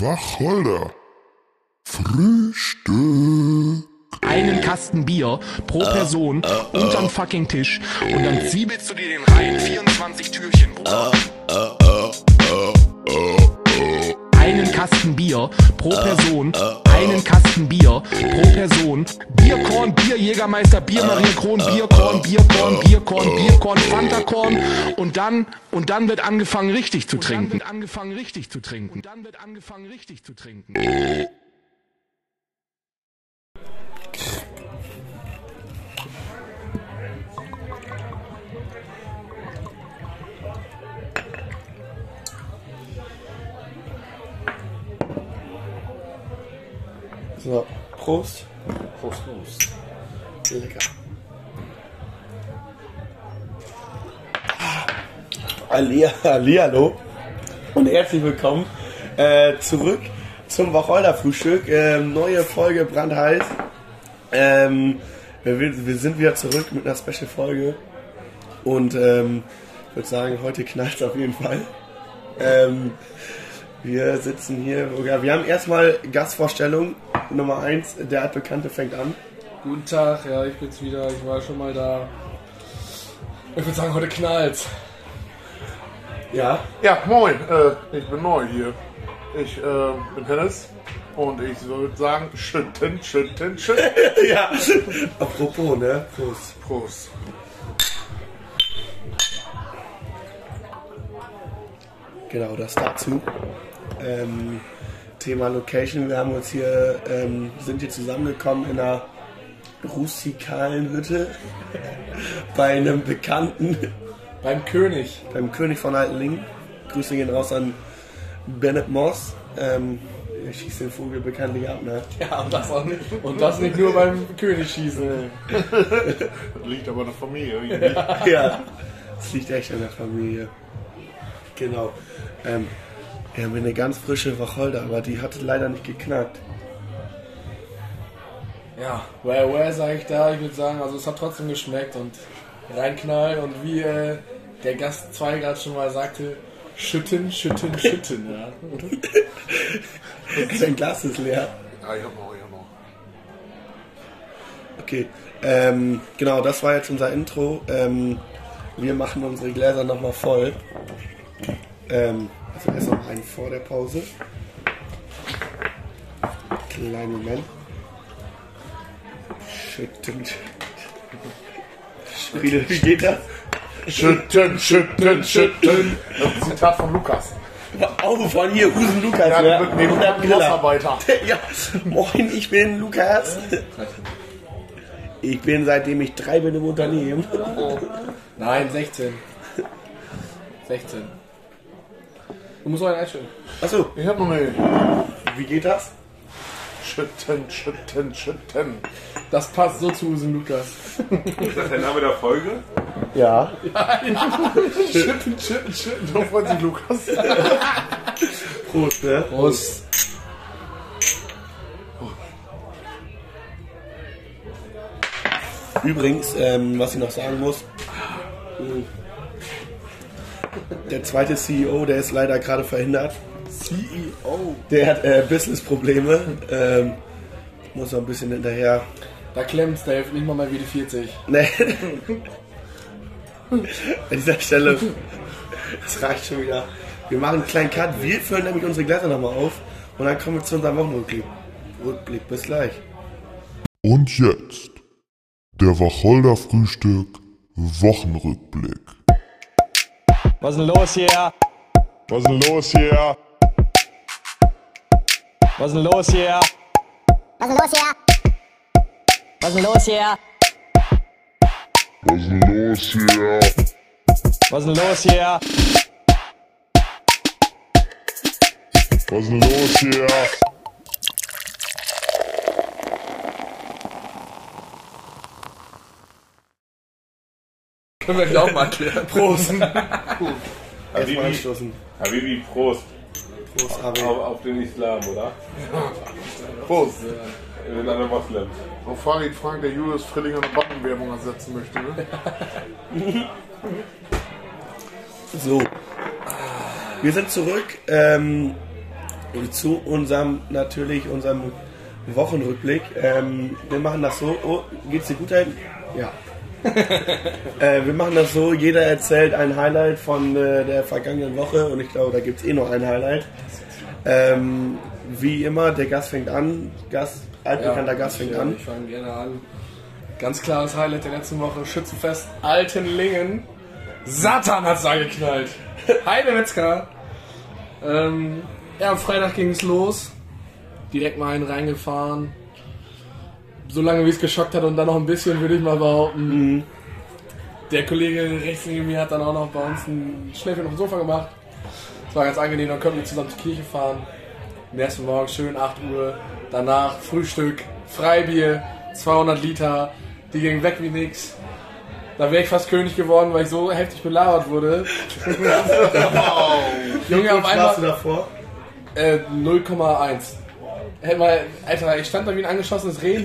Wacholder. Frühstück. einen Kasten Bier pro Person unterm fucking Tisch und dann zwiebelst du dir den rein. 24 Türchen, Bruder. Kasten Bier pro Person, einen Kasten Bier pro Person. Bierkorn, Bier, Jägermeister, Bierkorn, Bierkorn, Bierkorn, Bierkorn, Fantakorn und dann, und dann wird angefangen richtig zu trinken. Und dann wird angefangen richtig zu trinken. Und dann wird angefangen richtig zu trinken. Prost. Prost, Prost. Lecker. Ali, Ali, hallo und herzlich willkommen äh, zurück zum Wacholder-Frühstück. Ähm, neue Folge brandheiß. Ähm, wir, wir sind wieder zurück mit einer Special-Folge und ähm, ich würde sagen, heute knallt es auf jeden Fall. Ähm, wir sitzen hier, wir haben erstmal Gastvorstellung Nummer 1, der altbekannte fängt an. Guten Tag, ja, ich bin's wieder. Ich war schon mal da. Ich würde sagen, heute knallt's. Ja, Ja, moin, äh, ich bin neu hier. Ich äh, bin Hennes und ich würde sagen, schütten, schütten, schütten. ja. Apropos, ne? Prost. Prost. Genau, das dazu. Ähm, Thema Location. Wir haben uns hier, ähm, sind hier zusammengekommen in einer rustikalen Hütte bei einem Bekannten, Beim König. beim König von Altenlingen. Grüße gehen raus an Bennett Moss. Ähm, er schießt den Vogel bekanntlich ab, ne? Ja, und das auch nicht. Und das nicht nur beim König schießen. Liegt aber in der Familie irgendwie. ja, das liegt echt an der Familie. Genau. Ähm, wir haben hier eine ganz frische Wacholder, aber die hat leider nicht geknackt. Ja, well, well, sag ich da. Ich würde sagen, also es hat trotzdem geschmeckt und reinknallen und wie äh, der Gast 2 gerade schon mal sagte, schütten, schütten, schütten. Ja. Sein Glas ist leer. Ja, ich hab noch, ich hab noch. Okay, ähm, genau, das war jetzt unser Intro. Ähm, wir machen unsere Gläser nochmal voll. Ähm, also erst noch einen vor der Pause. Kleinen Moment. Schütten. Friede, wie geht das? Schütten, schütten, schütten. Das ist ein Zitat von Lukas. Oh, von hier, Usen Lukas. Ja, ne? mit dem Und. Hausarbeiter. Ja, moin, ich bin Lukas. Ich bin seitdem ich drei bin im Unternehmen. Nein, 16. 16. Du musst einen einstellen. Achso, Ich hab noch eine. wie geht das? Schütten, schütten, schütten. Das passt so zu Usen Lukas. Ist das der Name der Folge? Ja. Schütten, schütten, schütten. So freut sich Lukas. Prost, ne? Prost. Übrigens, ähm, was ich noch sagen muss, der zweite CEO, der ist leider gerade verhindert. CEO. Der hat äh, Business-Probleme. Ähm, muss noch ein bisschen hinterher. Da klemmt's, da hilft nicht mal mehr wie die 40. Ne. An dieser Stelle, das reicht schon wieder. Wir machen einen kleinen Cut. Wir füllen nämlich unsere Gläser nochmal auf. Und dann kommen wir zu unserem Wochenrückblick. Rückblick. Bis gleich. Und jetzt der Wacholder Frühstück Wochenrückblick. Was ist denn los hier? Was ist denn los hier? Was ist denn los hier? Was ist los hier? Was ist denn los hier? Was ist denn los hier? Was ist denn los hier? Was ist denn los hier? Können wir auch mal erklären. Prost. Habibi, Erstmal anstoßen. Habibi Prost. Prost, Abi. Auf, auf den Islam, oder? Prost. In einer Moslem. So Farid fragt, der Julius Frillinger eine Buttonwerbung ersetzen möchte. Ne? So. Wir sind zurück. Ähm, zu unserem, natürlich unserem Wochenrückblick. Ähm, wir machen das so. Oh, geht's dir gut ein? Ja. Äh, wir machen das so, jeder erzählt ein Highlight von äh, der vergangenen Woche und ich glaube, da gibt es eh noch ein Highlight. Ähm, wie immer, der Gast fängt an. Gast, altbekannter Gast fängt ich, an. Ich fange gerne an. Ganz klares Highlight der letzten Woche: Schützenfest Altenlingen. Satan hat's da geknallt. Heide Metzger. Ähm, ja, am Freitag ging es los. Direkt mal einen reingefahren. So lange wie es geschockt hat und dann noch ein bisschen, würde ich mal behaupten. Der Kollege rechts neben mir hat dann auch noch bei uns ein Schläfchen auf dem Sofa gemacht. Das war ganz angenehm, dann konnten wir zusammen zur Kirche fahren. Am nächsten Morgen schön 8 Uhr. Danach Frühstück, Freibier, 200 Liter. Die ging weg wie nix. Da wäre ich fast König geworden, weil ich so heftig belabert wurde. Junge, auf einmal Warst du davor? äh, 0,1. Hätte mal, Alter, ich stand da wie ein angeschossenes Reh.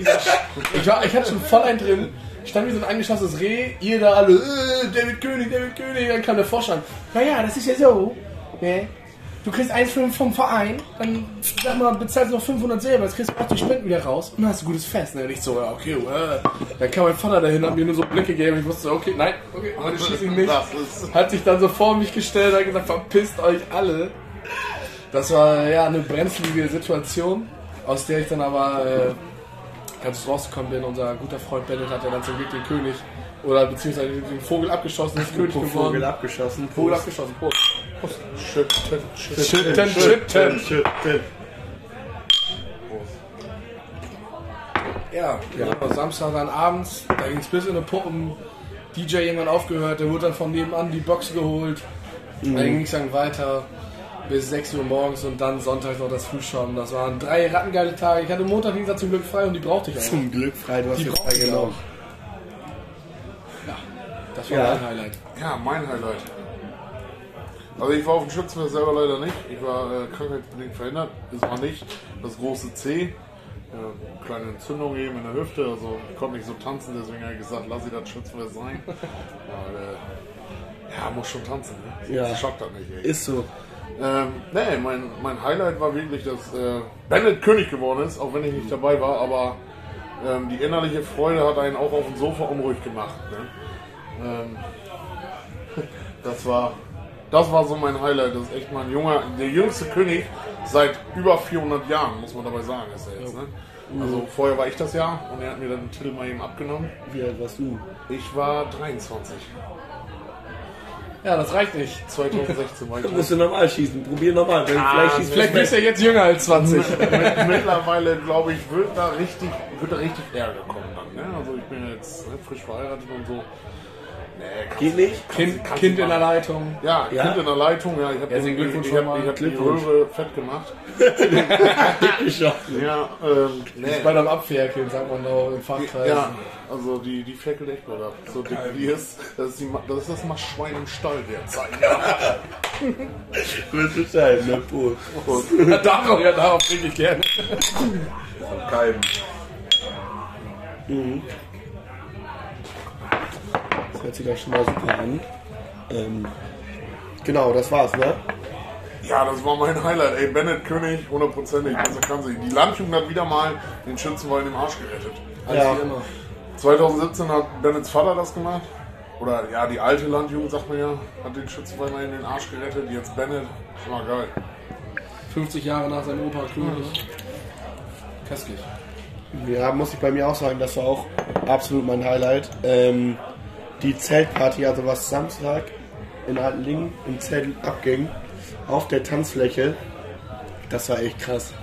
Ich, war, ich hatte schon voll einen drin. Ich stand wie so ein angeschossenes Reh. Ihr da alle, äh, David König, David König. Dann kam der Vorstand. Naja, das ist ja so. Ne? Du kriegst 1,5 vom Verein, dann sag mal, bezahlst du noch 500 selber, jetzt kriegst du auch die Spenden wieder raus und dann hast du ein gutes Fest. Ne? Und ich so, ja, okay, äh. Dann kam mein Vater dahin, hat mir nur so Blicke gegeben. Ich wusste, so, okay, nein, okay, heute schieße ich nicht. Ist- Hat sich dann so vor mich gestellt, hat gesagt, verpisst euch alle. Das war ja eine brenzlige Situation, aus der ich dann aber äh, ganz rausgekommen bin. Unser guter Freund Bennett hat ja dann zum Glück den König oder beziehungsweise den Vogel abgeschossen, ist König geworden. Vogel abgeschossen. Vogel abgeschossen. Prost. Schütten, schütten. Schütten, schütten. Schütten. Ja, ja. Samstag dann abends, da ging es bis in eine Puppen. DJ irgendwann aufgehört, der wurde dann von nebenan die Box geholt. Dann ging es dann weiter bis 6 Uhr morgens und dann Sonntag noch das Frühschauen. Das waren drei rattengeile Tage. Ich hatte Montag, Dienstag zum Glück frei und die brauchte ich auch. Zum Glück frei, du hast Die jetzt brauchte frei ich genommen. auch. Ja, das war Ja. mein Highlight. Ja, mein Highlight. Also ich war auf dem Schützenfest selber leider nicht. Ich war äh, krankheitsbedingt verhindert. Es war nicht das große C. Äh, kleine Entzündung eben in der Hüfte. Also ich konnte nicht so tanzen, deswegen habe ich gesagt, lass ich das Schützenfest sein. Weil, äh, ja, muss schon tanzen. Ne? Ja. Das schockt das nicht. Ey. Ist so. Ähm, nee, mein, mein Highlight war wirklich, dass äh, Bennett König geworden ist, auch wenn ich nicht dabei war, aber ähm, die innerliche Freude hat einen auch auf dem Sofa unruhig gemacht. Ne? Ähm, das war das war so mein Highlight. Das ist echt mein junger, der jüngste König seit über 400 Jahren, muss man dabei sagen, ist er jetzt. Ne? Also vorher war ich das Jahr und er hat mir dann den Titel mal eben abgenommen. Wie alt warst du? Ich war 23. Ja, das reicht nicht. 2016 war ich. Du musst du nochmal schießen. Probier nochmal. Vielleicht schießt Vielleicht bist du ja jetzt jünger als 20. Mittlerweile, glaube ich, wird da richtig, wird da richtig Ärger kommen dann. Ne? Also ich bin ja jetzt frisch verheiratet und so. Nee, Geht nicht? kannst- Kind, kannst kind in der. Leitung. Ja, Ja? Kind in der Leitung, ja. Ich habe Herzlichen Glückwunsch ich hab, ich hab die. Röhre fett gemacht. geschossen. Ja, ähm, nee. Bei einem Abferkeln, sagt man da im Fachkreis. Ja, also die, die Ferkel echt mal ab. So dick wie ist. Das ist, die, das ist das Maschwein im Stall derzeit. Ja. Du sein, ne? Puh. darauf, ja, darauf trinke ich gerne. Kein. Das hört sich doch schon mal super an. Ähm, genau, das war's, ne? ja, das war mein Highlight. Ey, Bennett König, hundertprozentig. Besser kann sie. Die Landjugend hat wieder mal den Schützenwall im Arsch gerettet. Alles Ja. wie immer. 2017 hat Bennets Vater das gemacht. Oder ja, die alte Landjugend, sagt man ja, hat den Schützenwall mal in den Arsch gerettet. Jetzt Bennett. Das war geil. 50 Jahre nach seinem Opa König. Köstlich. Ja, muss ich bei mir auch sagen, das war auch absolut mein Highlight. Ähm, die Zeltparty, also was Samstag in Altenlingen im Zelt abging, auf der Tanzfläche, das war echt krass.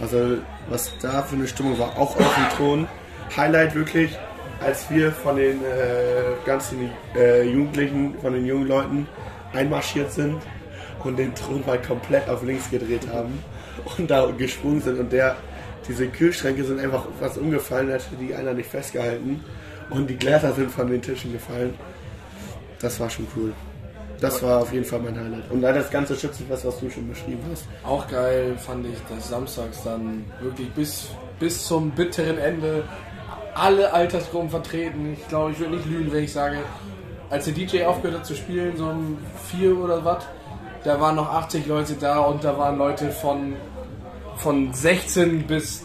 Also was da für eine Stimmung war, auch auf dem Ton. Highlight wirklich, als wir von den äh, ganzen äh, Jugendlichen, von den jungen Leuten einmarschiert sind und den Thron mal komplett auf links gedreht haben und da gesprungen sind und der diese Kühlschränke sind einfach fast umgefallen, hätte die einer nicht festgehalten und die Gläser sind von den Tischen gefallen. Das war schon cool. Das war auf jeden Fall mein Highlight. Und dann das ganze Schützenfest, was du schon beschrieben hast. Auch geil fand ich, dass samstags dann wirklich bis, bis zum bitteren Ende alle Altersgruppen vertreten. Ich glaube, ich würde nicht lügen, wenn ich sage, als der DJ aufgehört hat zu spielen, so um vier oder was, da waren noch 80 Leute da und da waren Leute von von 16 bis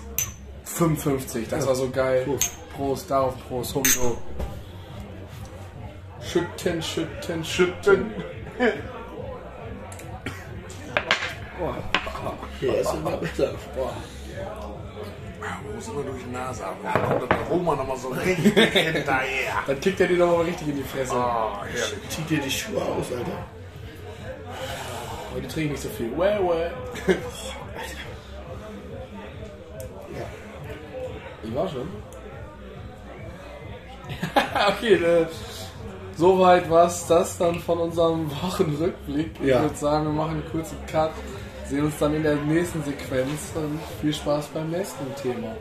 55. Das war so geil. Prost, darauf Prost, sowieso. Schütten, schütten, schütten. Hier ist immer besser. Muss immer durch die Nase haben. Da kommt das Aroma nochmal so richtig hinterher. Dann kickt er dir nochmal richtig in die Fresse. Oh, herrlich. Zieht dir die Schuhe aus, Alter. Aber die trinken nicht so viel. Well, well. Ich war schon. okay, äh, soweit war es das dann von unserem Wochenrückblick. Ich Ja. würde sagen, wir machen einen kurzen Cut. Sehen uns dann in der nächsten Sequenz. Und viel Spaß beim nächsten Thema.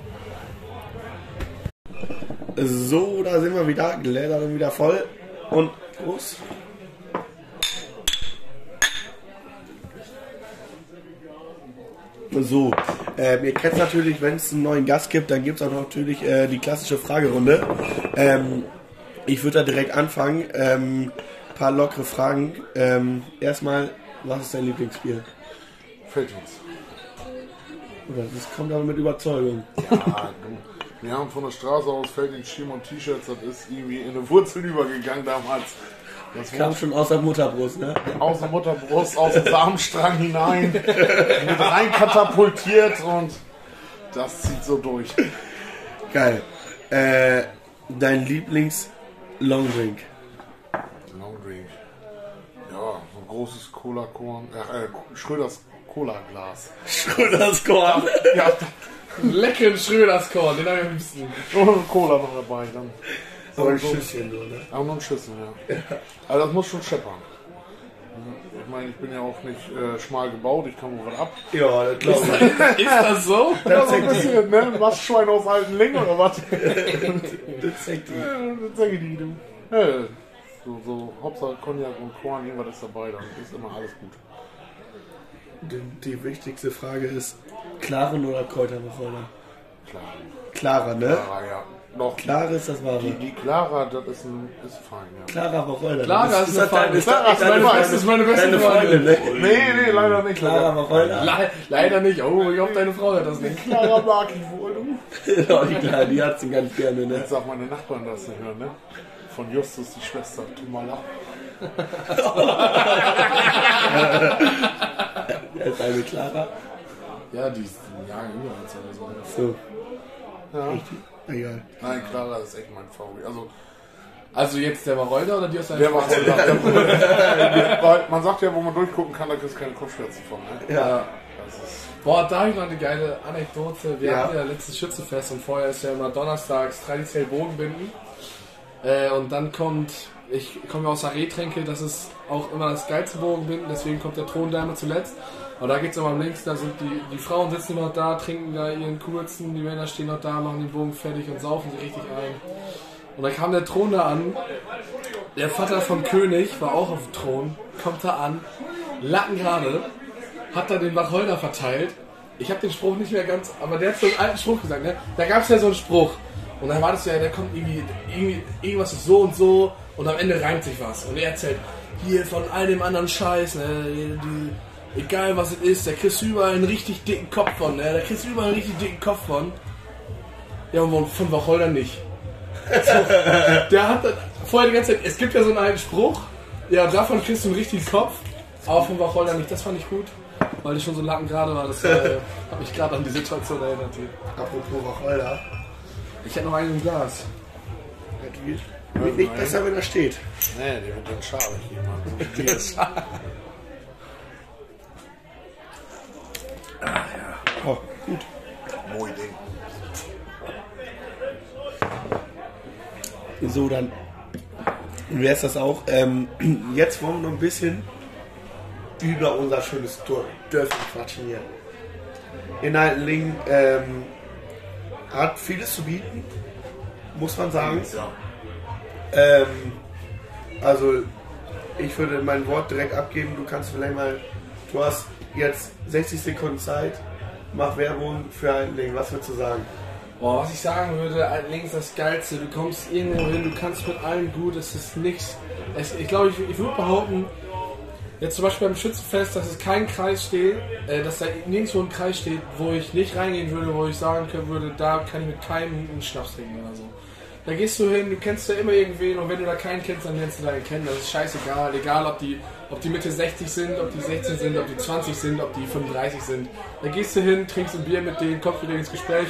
So, da sind wir wieder. Gläser sind wieder voll. Und Prost. So, ähm, ihr kennt natürlich, wenn es einen neuen Gast gibt, dann gibt es auch natürlich äh, die klassische Fragerunde. Ähm, ich würde da direkt anfangen. Ähm, paar lockere Fragen. Ähm, erstmal, was ist dein Lieblingsbier? Feldins. Oder das kommt aber mit Überzeugung. Ja. Wir haben von der Straße aus Feldins Schirm und T-Shirts, das ist irgendwie in eine Wurzel übergegangen damals. Das Kam schon aus der Mutterbrust, ne? aus der Mutterbrust, aus dem Samenstrang hinein, mit rein katapultiert und das zieht so durch. Geil. Äh, dein Lieblings-Longdrink? Long Drink. Ja, so ein großes Cola-Korn, äh, äh, Schröders Cola-Glas. Schröders Korn. Ja, Leckeren Schröderskorn, den habe ich am liebsten. und Cola noch dabei dann. Aber ein Schüsschen nur, ne? Aber nur ein Schüssel, ja. Also das muss schon scheppern. Ich meine, ich bin ja auch nicht äh, schmal gebaut, ich kann wohl was ab. Ja, das glaube ich. Ist das so? Ja, so ein bisschen, ne? Was Schwein aus alten Lingen oder was? Das zeigt die. Das ich dir, du. Ja, so, so Hauptsache Cognac und Korn, irgendwas ist dabei, dann ist immer alles gut. Die, die wichtigste Frage ist, klaren oder Kräuterwacholder? Klar. Klarer, ne? Clara, ja. Noch. Klarer ist das Die, Wahre. die Clara, das ist, ein, ist fein, ja. Klarer Wacholder. Clara Das ist eine Freundin. ist deine- Clara ist meine- das ist meine beste deine Freundin. ne? Nee, nee, leider nicht. Klarer Wacholder. Le leider nicht. Oh, ich hoffe, deine Frau hört das nicht. Clara mag ich wohl, du. Ja, die die hat sie ganz gerne, ne? Jetzt auch meine Nachbarn das nicht hören, ne? Von Justus, die Schwester, Tumala. Er ist eine Clara. Ja, die ist ein Jahr jünger als oder so. So, Ja. egal. Nein, Clara ist echt mein Favorit. Also, Also jetzt der Wacholder oder die aus heute Weil Man sagt ja, wo man durchgucken kann, da kriegst du keine Kopfschmerzen von, ne? Ja, Das ist, Boah, da habe ich noch eine geile Anekdote. Wir Ja. hatten ja letztes Schützenfest und vorher ist ja immer donnerstags traditionell Bogenbinden. Äh, und dann kommt, ich komme ja aus der Rehtränke, das ist auch immer das geilste Bogenbinden, deswegen kommt der Thron da immer zuletzt. Und da geht's immer am längsten, da sind die, die Frauen sitzen immer noch da, trinken da ihren kurzen, die Männer stehen noch da, machen den Bogen fertig und saufen sich richtig ein. Und dann kam der Thron da an, der Vater vom König war auch auf dem Thron, kommt da an, Lacken gerade, hat da den Wacholder verteilt. Ich habe den Spruch nicht mehr ganz, aber der hat so einen alten Spruch gesagt, ne? Da gab es ja so einen Spruch. Und dann war das ja, der kommt irgendwie, irgendwie, irgendwas ist so und so und am Ende reimt sich was. Und er erzählt, hier von all dem anderen Scheiß, ne? Die, egal was es ist, da kriegst du überall einen richtig dicken Kopf von, ne? Da kriegst du überall einen richtig dicken Kopf von. Ja, und von Wacholder nicht. So, der hat dann vorher die ganze Zeit, es gibt ja so einen alten Spruch, ja, davon kriegst du einen richtigen Kopf, aber vom Wacholder nicht. Das fand ich gut, weil ich schon so Lacken gerade war. Das äh, hat mich gerade an die Situation erinnert. hier. apropos Wacholder. Ich hätte noch einen im Glas. Das wird, wird nicht besser, wenn er steht. nee, der wird dann schadig jemand. Wie es- Oh, gut. Moi Ding. So, dann wäre es das auch. Ähm, jetzt wollen wir noch ein bisschen über unser schönes Dörfchen quatschen hier. In Altenlingen ähm, hat vieles zu bieten, muss man sagen. Ja. Ähm, also, ich würde mein Wort direkt abgeben. Du kannst vielleicht mal, du hast jetzt 60 Sekunden Zeit. Mach Werbung für Altenlingen. Was würdest du sagen? Boah, was ich sagen würde, links das Geilste, du kommst irgendwo hin, du kannst mit allem gut, es ist nichts. Ich glaube, ich, ich würde behaupten, Jetzt zum Beispiel beim Schützenfest, dass es kein Kreis steht, äh, dass da nirgendwo ein Kreis steht, wo ich nicht reingehen würde, wo ich sagen würde, da kann ich mit keinem einen Schnaps trinken oder so. Da gehst du hin, du kennst ja immer irgendwen und wenn du da keinen kennst, dann lernst du da kennen. Das ist scheißegal, egal ob die, ob die Mitte 60 sind, ob die 16 sind, ob die 20 sind, ob die 35 sind. Da gehst du hin, trinkst ein Bier mit denen, kommst mit denen ins Gespräch.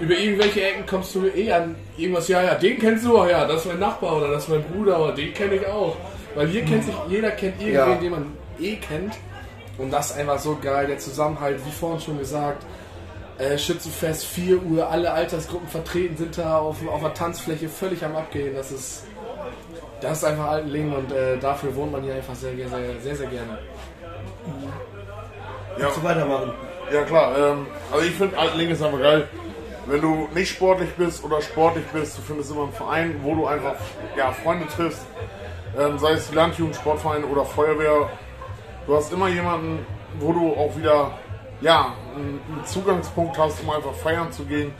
Über irgendwelche Ecken kommst du eh an irgendwas, ja, ja, den kennst du, auch, ja, das ist mein Nachbar oder das ist mein Bruder oder den kenne ich auch. Weil hier kennt sich, jeder kennt irgendwen, Ja. den man eh kennt. Und das ist einfach so geil, der Zusammenhalt, wie vorhin schon gesagt. Äh, Schützenfest, 4 Uhr, alle Altersgruppen vertreten sind da auf, auf der Tanzfläche völlig am Abgehen. Das ist, das ist einfach Altenlingen und äh, dafür wohnt man hier einfach sehr, sehr, sehr, sehr, sehr gerne. Ja, So weitermachen. ja klar. Ähm, also ich finde Altlingen ist einfach geil. Wenn du nicht sportlich bist oder sportlich bist, du findest immer einen Verein, wo du einfach ja, Freunde triffst. Ähm, sei es die Landjugendsportverein oder Feuerwehr. Du hast immer jemanden, wo du auch wieder ja, einen Zugangspunkt hast, um einfach feiern zu gehen.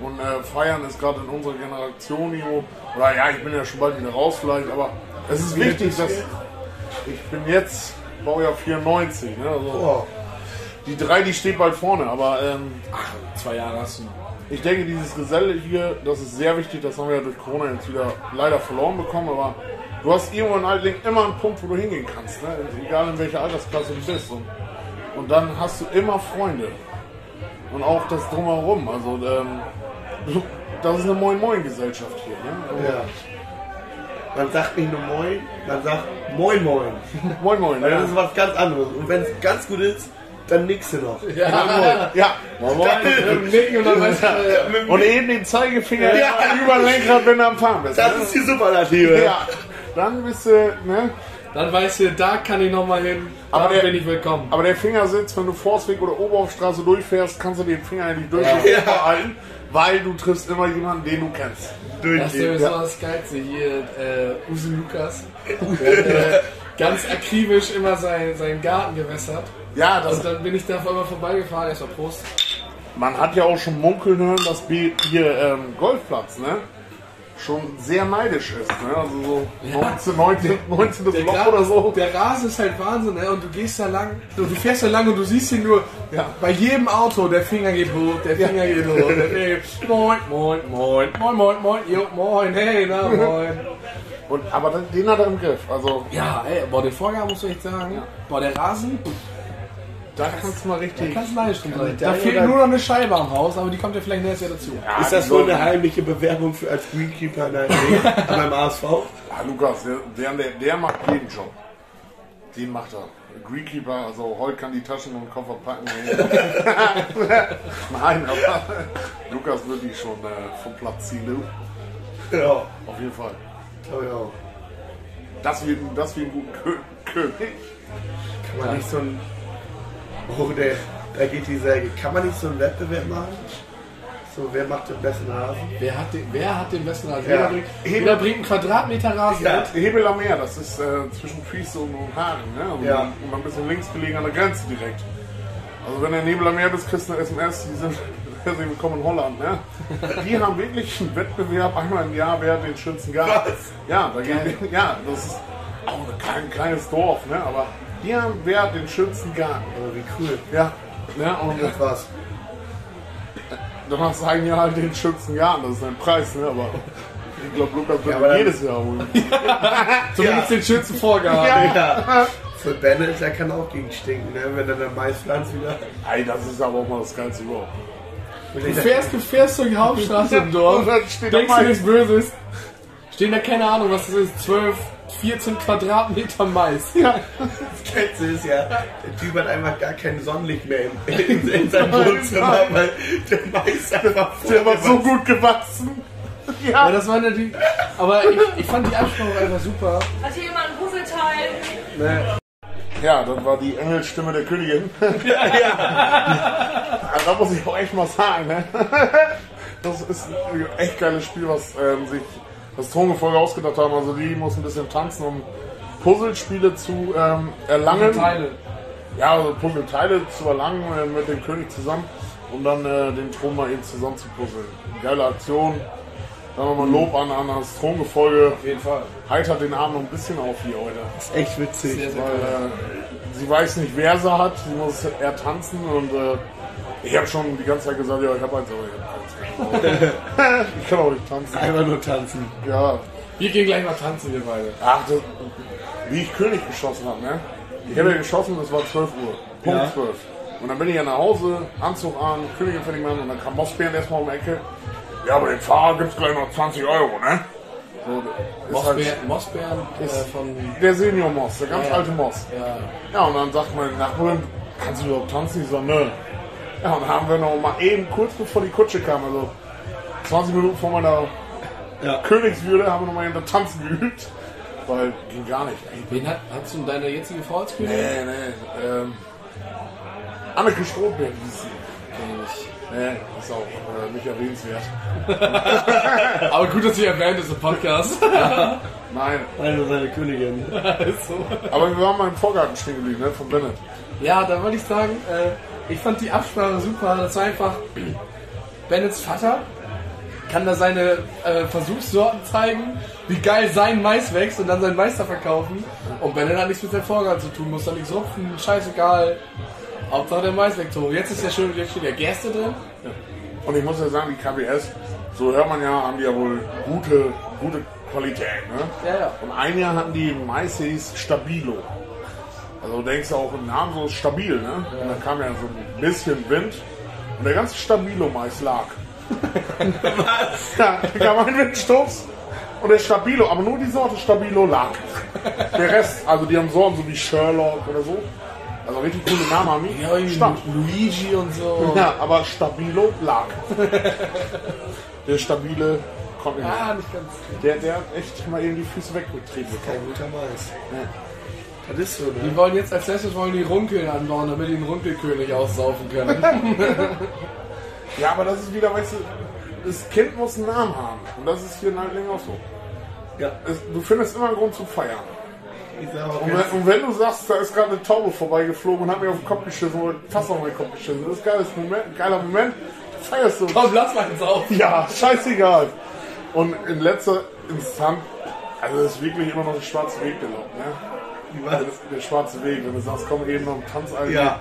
Und äh, feiern ist gerade in unserer Generation, Ivo, oder ja, ich bin ja schon bald wieder raus vielleicht, aber es ist wichtig, dass ich bin jetzt Baujahr 94, ne? also Oh, die drei, die steht bald vorne, aber ähm, Zwei Jahre hast du noch. ich denke, dieses Geselle hier, das ist sehr wichtig, das haben wir ja durch Corona jetzt wieder leider verloren bekommen, aber du hast irgendwo in Altling immer einen Punkt, wo du hingehen kannst, ne? egal in welcher Altersklasse du bist. Und, und dann hast du immer Freunde. Und auch das Drumherum, also ähm, das ist eine Moin-Moin-Gesellschaft hier. Ne? ja. Man sagt nicht nur Moin, man sagt Moin Moin. Moin Moin, Weil ja. das ist was ganz anderes. Und wenn es ganz gut ist, dann nix du noch. ja. Moin Moin. Und dann eben den Zeigefinger über den Lenkrad, wenn du am Fahren bist. Das ne? ist die Superlative. Ja, dann bist du, ne? dann weißt du, da kann ich nochmal hin, Aber da der- bin ich willkommen. Aber der Fingersitz, wenn du Forstweg oder Oberhofstraße durchfährst, kannst du den Finger eigentlich durchgehend Ja. behalten, weil du triffst immer jemanden, den du kennst. Das ist sowieso das Geilste hier, äh, Uwe Lukas. Äh, ganz akribisch immer sein, seinen Garten gewässert. Ja, das, Und dann bin ich da auf einmal vorbeigefahren, erstmal Prost. man hat ja auch schon munkeln hören, dass B- hier ähm, Golfplatz, ne? Schon sehr neidisch ist, ne? Also so 19, 19, 19. Der, Loch oder so. der Rasen ist halt Wahnsinn, ne? Und du gehst da lang, du, du fährst da lang und du siehst ihn nur Ja. bei jedem Auto, der Finger geht hoch, der Finger geht hoch, der Finger geht moin, moin, moin, moin, moin, moin, jo, moin, hey, na, moin. Und, aber den- hat er im Griff. Also Ja, ey, boah, den Vorgang muss ich echt sagen, boah, der Rasen, pff, da kannst du mal richtig. kannst du sein. der Da fehlt nur noch eine Scheibe am Haus, aber die kommt ja vielleicht nächstes Jahr dazu. Ja, Ist das wohl Leute- eine heimliche Bewerbung für als Greenkeeper in der an meinem ASV? Ah, Lukas, der, der, der, macht jeden Job. Den macht er. Greenkeeper, also heute kann die Taschen und den Koffer packen. Nein, aber Lukas wird die schon äh, vom Platz ziehen, du. Ja, Auf jeden Fall. ich auch. Das wie, das wie ein guter Kö König. Kann man nicht so ein. Oh, der, da geht die Säge. Kann man nicht so einen Wettbewerb machen? So, wer macht den besten Rasen? Wer hat den, wer hat den besten Rasen? Ja. Jeder, bringt, jeder bringt einen Quadratmeter Rasen Ja. mit. Hebel am Meer, das ist äh, zwischen Füße und, und Haaren. Ne? Und, Ja. und ein bisschen links gelegen an der Grenze direkt. Also wenn du Nebel am Meer bist, kriegst du eine SMS, die sind herzlich willkommen in Holland. Ne? Die haben wirklich einen Wettbewerb, einmal im Jahr, wer hat den schönsten Garten. Was? Ja, da geht, ja, das ist auch ein klein, kleines Dorf, ne? aber die haben wer den schönsten Garten. Oh, wie cool. Ja, ne? und Das war's. danach sagen ja halt den schönsten Garten, das ist ein Preis, ne? aber ich glaube, Lukas wird dann- jedes Jahr holen. Zumindest den schönsten Vorgarten. Ja. Für Bennett, der kann auch gegen stinken, ne? wenn er dann Mais pflanzt wieder. Ey, das ist aber auch mal das Geilste überhaupt. Du fährst, du fährst durch die Hauptstraße im Dorf, denkst du Mais. nichts Böses, stehen da keine Ahnung, was das ist, 12, 14 Quadratmeter Mais. Ja. Das Geilste ist ja, der Typ hat einfach gar kein Sonnenlicht mehr in, in, in seinem Wohnzimmer, weil der Mais einfach Der war so gut gewachsen. Ja, Ja. das war natürlich, aber ich, ich fand die Ansprache einfach super. Hat hier jemand ein Puzzleteil? Ja, das war die Engelstimme der Königin. Ja, ja. da muss ich auch echt mal sagen, ne? Das ist ein echt geiles Spiel, was ähm, sich das Tongefolge ausgedacht haben. Also die muss ein bisschen tanzen, um Puzzlespiele zu ähm, erlangen. Teile. Ja, also Puzzleteile zu erlangen äh, mit dem König zusammen, um dann äh, den Thron mal eben zusammen zu puzzeln. Geile Aktion. Sagen wir mal Lob an, an das Throngefolge. Auf jeden Fall. Heitert den Abend noch ein bisschen auf hier heute. ist echt witzig. Sehr, sehr Weil äh, sie weiß nicht, wer sie hat. Sie muss eher tanzen und äh, ich habe schon die ganze Zeit gesagt, ja, ich habe eins, aber ich habe keins. ich kann auch nicht tanzen. Einfach nur tanzen. Ja, Wir gehen gleich mal tanzen, wir beide. ach, das, wie ich König geschossen habe, ne? Ich habe ja geschossen, das war 12 Uhr. Punkt Ja. 12. Und dann bin ich ja nach Hause, Anzug an, Königin fertig machen und dann kam Mossbären erstmal um die Ecke. Ja, aber den Fahrer gibt's gleich noch 20 Euro, ne? So, ist halt Mossbären, Mossbären äh, von. der Senior Moss, der ganz Ja, alte Moss. Ja. Ja, und dann sagt meine Nachbarin, kannst du überhaupt tanzen? Ich sag, nö. Ja, und dann haben wir noch mal eben kurz bevor die Kutsche kam, also 20 Minuten vor meiner Ja. Königswürde, haben wir noch mal hinter Tanzen geübt. Weil ging gar nicht. Wen hat, hast du deine jetzige Frau als Königin? nee, nee. Ähm, Anneke Strohbeer hieß sie. Kenn ich. Nee, ist auch äh, nicht erwähnenswert. Aber gut, dass sie erwähnt ist im Podcast. Nein, Eine seine Königin. So. aber wir waren mal im Vorgarten stehen geblieben, ne, von Bennett. Ja, da wollte ich sagen, äh, ich fand die Absprache super. Das war einfach Bennets Vater kann da seine äh, Versuchssorten zeigen, wie geil sein Mais wächst und dann seinen Meister verkaufen. Und Bennett hat nichts mit dem Vorgarten zu tun, muss da nichts rupfen, scheißegal. Hauptsache der Mais wächst so. Jetzt ist ja schön, jetzt steht ja Gerste drin. Und ich muss ja sagen, die KBS, so hört man ja, haben die ja wohl gute, gute Qualität, ne? Ja, ja. Und ein Jahr hatten die Mais hieß Stabilo. Also du denkst ja auch im Namen so stabil, ne? Und dann kam ja so ein bisschen Wind und der ganze Stabilo-Mais lag. Was? Ja, da kam ein Windstoß und der Stabilo, aber nur die Sorte Stabilo lag. Der Rest, also die haben Sorten so wie Sherlock oder so. Also richtig coole Namen haben die. Ja. Luigi und so. Ja, aber Stabilo lag. Der stabile konnte nicht. Ah, nicht ganz. Der, der hat echt mal eben die Füße weggetrieben Kein bekommen. guter Mais. Das ist so, Die ne? wollen jetzt als letztes wollen die Runkeln anbauen, damit die den Runkelkönig aussaufen können. Ja, aber das ist wieder, weißt du, das Kind muss einen Namen haben. Und das ist hier in Heidling auch so. Ja. Es, du findest immer einen Grund zu feiern. Auch Und jetzt, wenn, und wenn du sagst, da ist gerade eine Taube vorbeigeflogen und hat mir auf den Kopf geschissen oder fast auf meinen Kopf geschissen, das ist ein geiles Moment, ein geiler Moment, feierst du. Komm, lass mal ins auf. Ja, scheißegal. Und in letzter Instanz, also es ist wirklich immer noch der schwarze Weg gelaufen, ne? was? Der schwarze Weg, wenn du sagst, komm eben noch ein Tanzalter. Ja.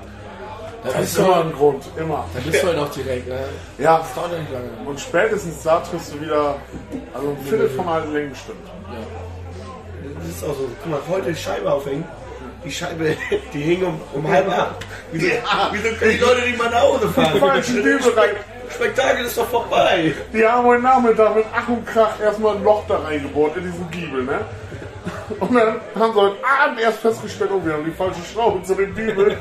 Das Das ist immer ein Grund, immer. Da bist du halt auch direkt, ne? Ja, Das dauert ja nicht lange. und spätestens da triffst du wieder, also ein Viertel von allen Längen bestimmt. Das ist auch so. Guck mal, heute Scheibe aufhängen. Die Scheibe, die hing um, um halb acht. Wieso, wieso können die Leute nicht mal nach Hause fahren? Falschen Dübel rein. Spektakel ist doch vorbei. Die haben heute Nachmittag mit Ach und Krach erstmal ein Loch da reingebohrt in diesen Giebel, ne? Und dann haben sie heute Abend erst festgestellt, oh, wir haben die falsche Schraube zu dem Giebel.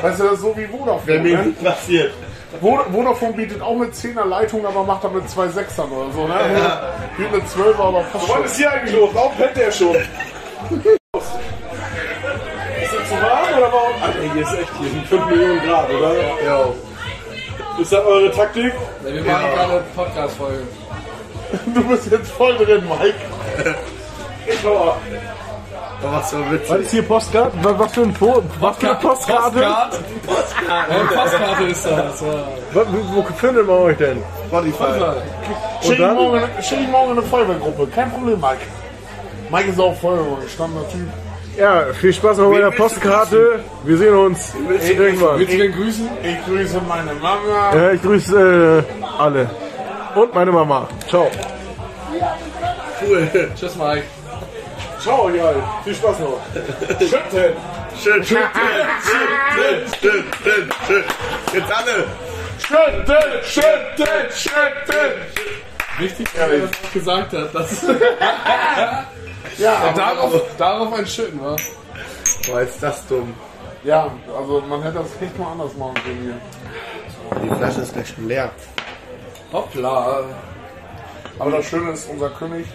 Weißt du, das ist so wie Vodafone, Wäre mir ne? passiert. Vod- Vodafone bietet auch eine 10er Leitung, aber macht damit zwei Sechsern oder so, ne? Bietet eine 12er, aber fast schon. ist hier eigentlich los? Warum pennt der schon? Ist das zu warm oder warum? Alter, hier ist echt, hier sind 5 Millionen Grad, oder? Ja. Ist das eure Taktik? Ne, wir machen gerade eine Podcast-Folge. Du bist jetzt voll drin, Mike. Ich schau ab. Oh, was so witzig. Was ist hier Postkarte? Was, was für ein Fo was für eine Postkarte? Postkarte? Ja, Postkarte ist das. Ja. Was, wo findet man euch denn? Spotify. Schick ich morgen, schick ich morgen eine Feuerwehrgruppe. Kein Problem, Mike. Mike ist auch Feuerwehr, gestandener Typ. Ja, viel Spaß noch bei der Postkarte. Wir sehen uns irgendwann. Willst du den grüßen? Ich grüße meine Mama. Ja, ich grüße äh, alle. Und meine Mama. Ciao. Cool. Tschüss, Mike. Ciao, ja. Viel Spaß noch. Schütten. Schön, schön, schön, schön, schön. Jetzt alle. Schütteln, schütteln, schütteln. Wichtig, dass er das gesagt hat. Das Ja, aber- darauf, darauf ein Schütten, wa? Boah, ist das dumm. ja, also man hätte das echt mal anders machen können hier. Die Flasche ist gleich schon leer. Hoppla. Aber das Schöne ist, unser König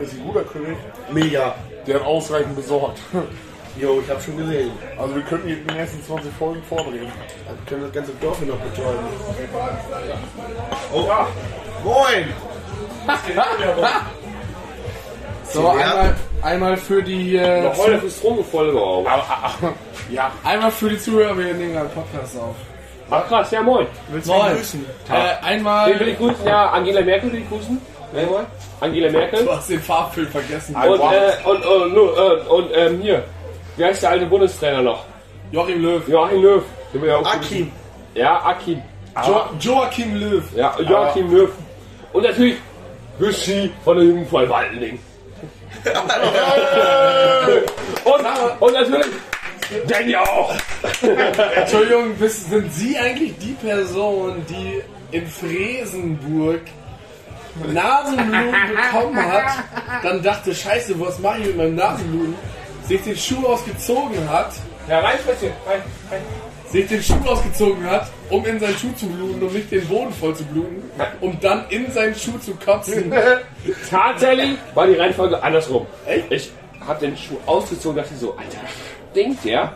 ist ein guter König, Mega. der hat ausreichend besorgt. Jo, ich hab schon gesehen. Also wir könnten hier die nächsten 20 Folgen vordrehen. Wir können das ganze Dorf hier noch betäuben. Oh, moin! So, einmal, einmal für die äh, Heute ist Stromgefolge auch. Ja, einmal für die Zuhörer, wir nehmen gerade Podcast auf. Ach krass, ja moin. Willst du Moin. grüßen? Äh, einmal Wen will ich grüßen? Ja, Angela Merkel will ich grüßen. Wer war? Angela Merkel. Du hast den Farbfilm vergessen. Und, äh, und, und, und, äh, und ähm, hier, wie heißt der alte Bundestrainer noch? Joachim Löw. Joachim Löw. Den wir ja auch Akim. Ja, Akim. Jo Joachim Löw. Ja, Joachim Löw. Und natürlich Büschi von der Jugendfrei Waldling. Und, und natürlich auch. Entschuldigung, sind Sie eigentlich die Person, die in Fresenburg Nasenbluten bekommen hat, dann dachte, scheiße, was mache ich mit meinem Nasenbluten, sich den Schuh ausgezogen hat, Ja, rein, Spätzchen. Rein, rein. Sich den Schuh ausgezogen hat, um in seinen Schuh zu bluten, um nicht den Boden voll zu bluten, um dann in seinen Schuh zu kotzen. Tatsächlich war die Reihenfolge andersrum. Echt? Ich hab den Schuh ausgezogen, dachte so, Alter, stinkt der?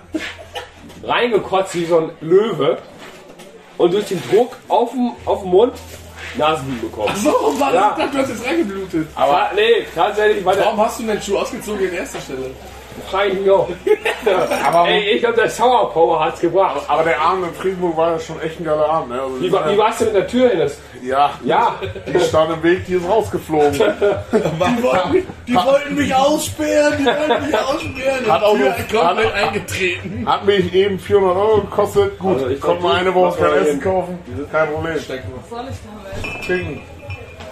Reingekotzt wie so ein Löwe und durch den Druck auf dem, auf dem Mund Nasenbluten bekommen. So, war Ja. das? Ich dachte, du hast jetzt reingeblutet. Aber nee, tatsächlich war der Warum hast du deinen Schuh ausgezogen in erster Stelle? Frei auch. Aber, Ey, ich glaube, der Sour Power hat's gebracht. aber der Abend in Friedburg war ja schon echt ein geiler Abend. Ne? Also Wie, war- wie warst du mit der Tür, Hennes? Ja, Ja, die stand im Weg, die ist rausgeflogen. Die wollten, mich- die wollten mich aussperren, die wollten mich aussperren. Hat auch nur- komplett hat- eingetreten. Hat mich eben 400 Euro gekostet. Gut, Also ich konnte mal eine Woche kein Essen kaufen. Kein Problem. Was soll ich damit? Trinken.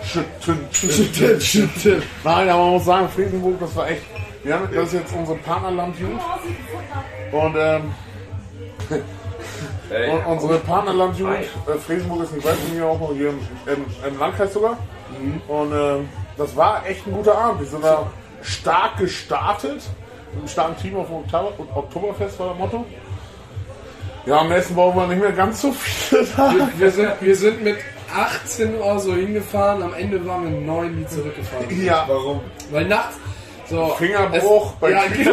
Schütten, schütten, schütten. Nein, aber man muss sagen, Friesenburg, das war echt. Wir haben, das ist jetzt unser Partnerland Jugend. Und, ähm, Ey, und unsere Partnerlandjugend, äh, Friesenburg ist nicht weit von mir, auch noch hier im, im, im Landkreis sogar. Und ähm, das war echt ein guter Abend. Wir sind da stark gestartet. Mit einem starken Team auf dem Oktober, Oktoberfest war das Motto. Ja, am nächsten Woche waren nicht mehr ganz so viele da. Wir sind, wir sind mit 18 Uhr so hingefahren, am Ende waren wir 9 die zurückgefahren. Ja, Warum? Weil nachts so. Fingerbruch es, bei ja, genau,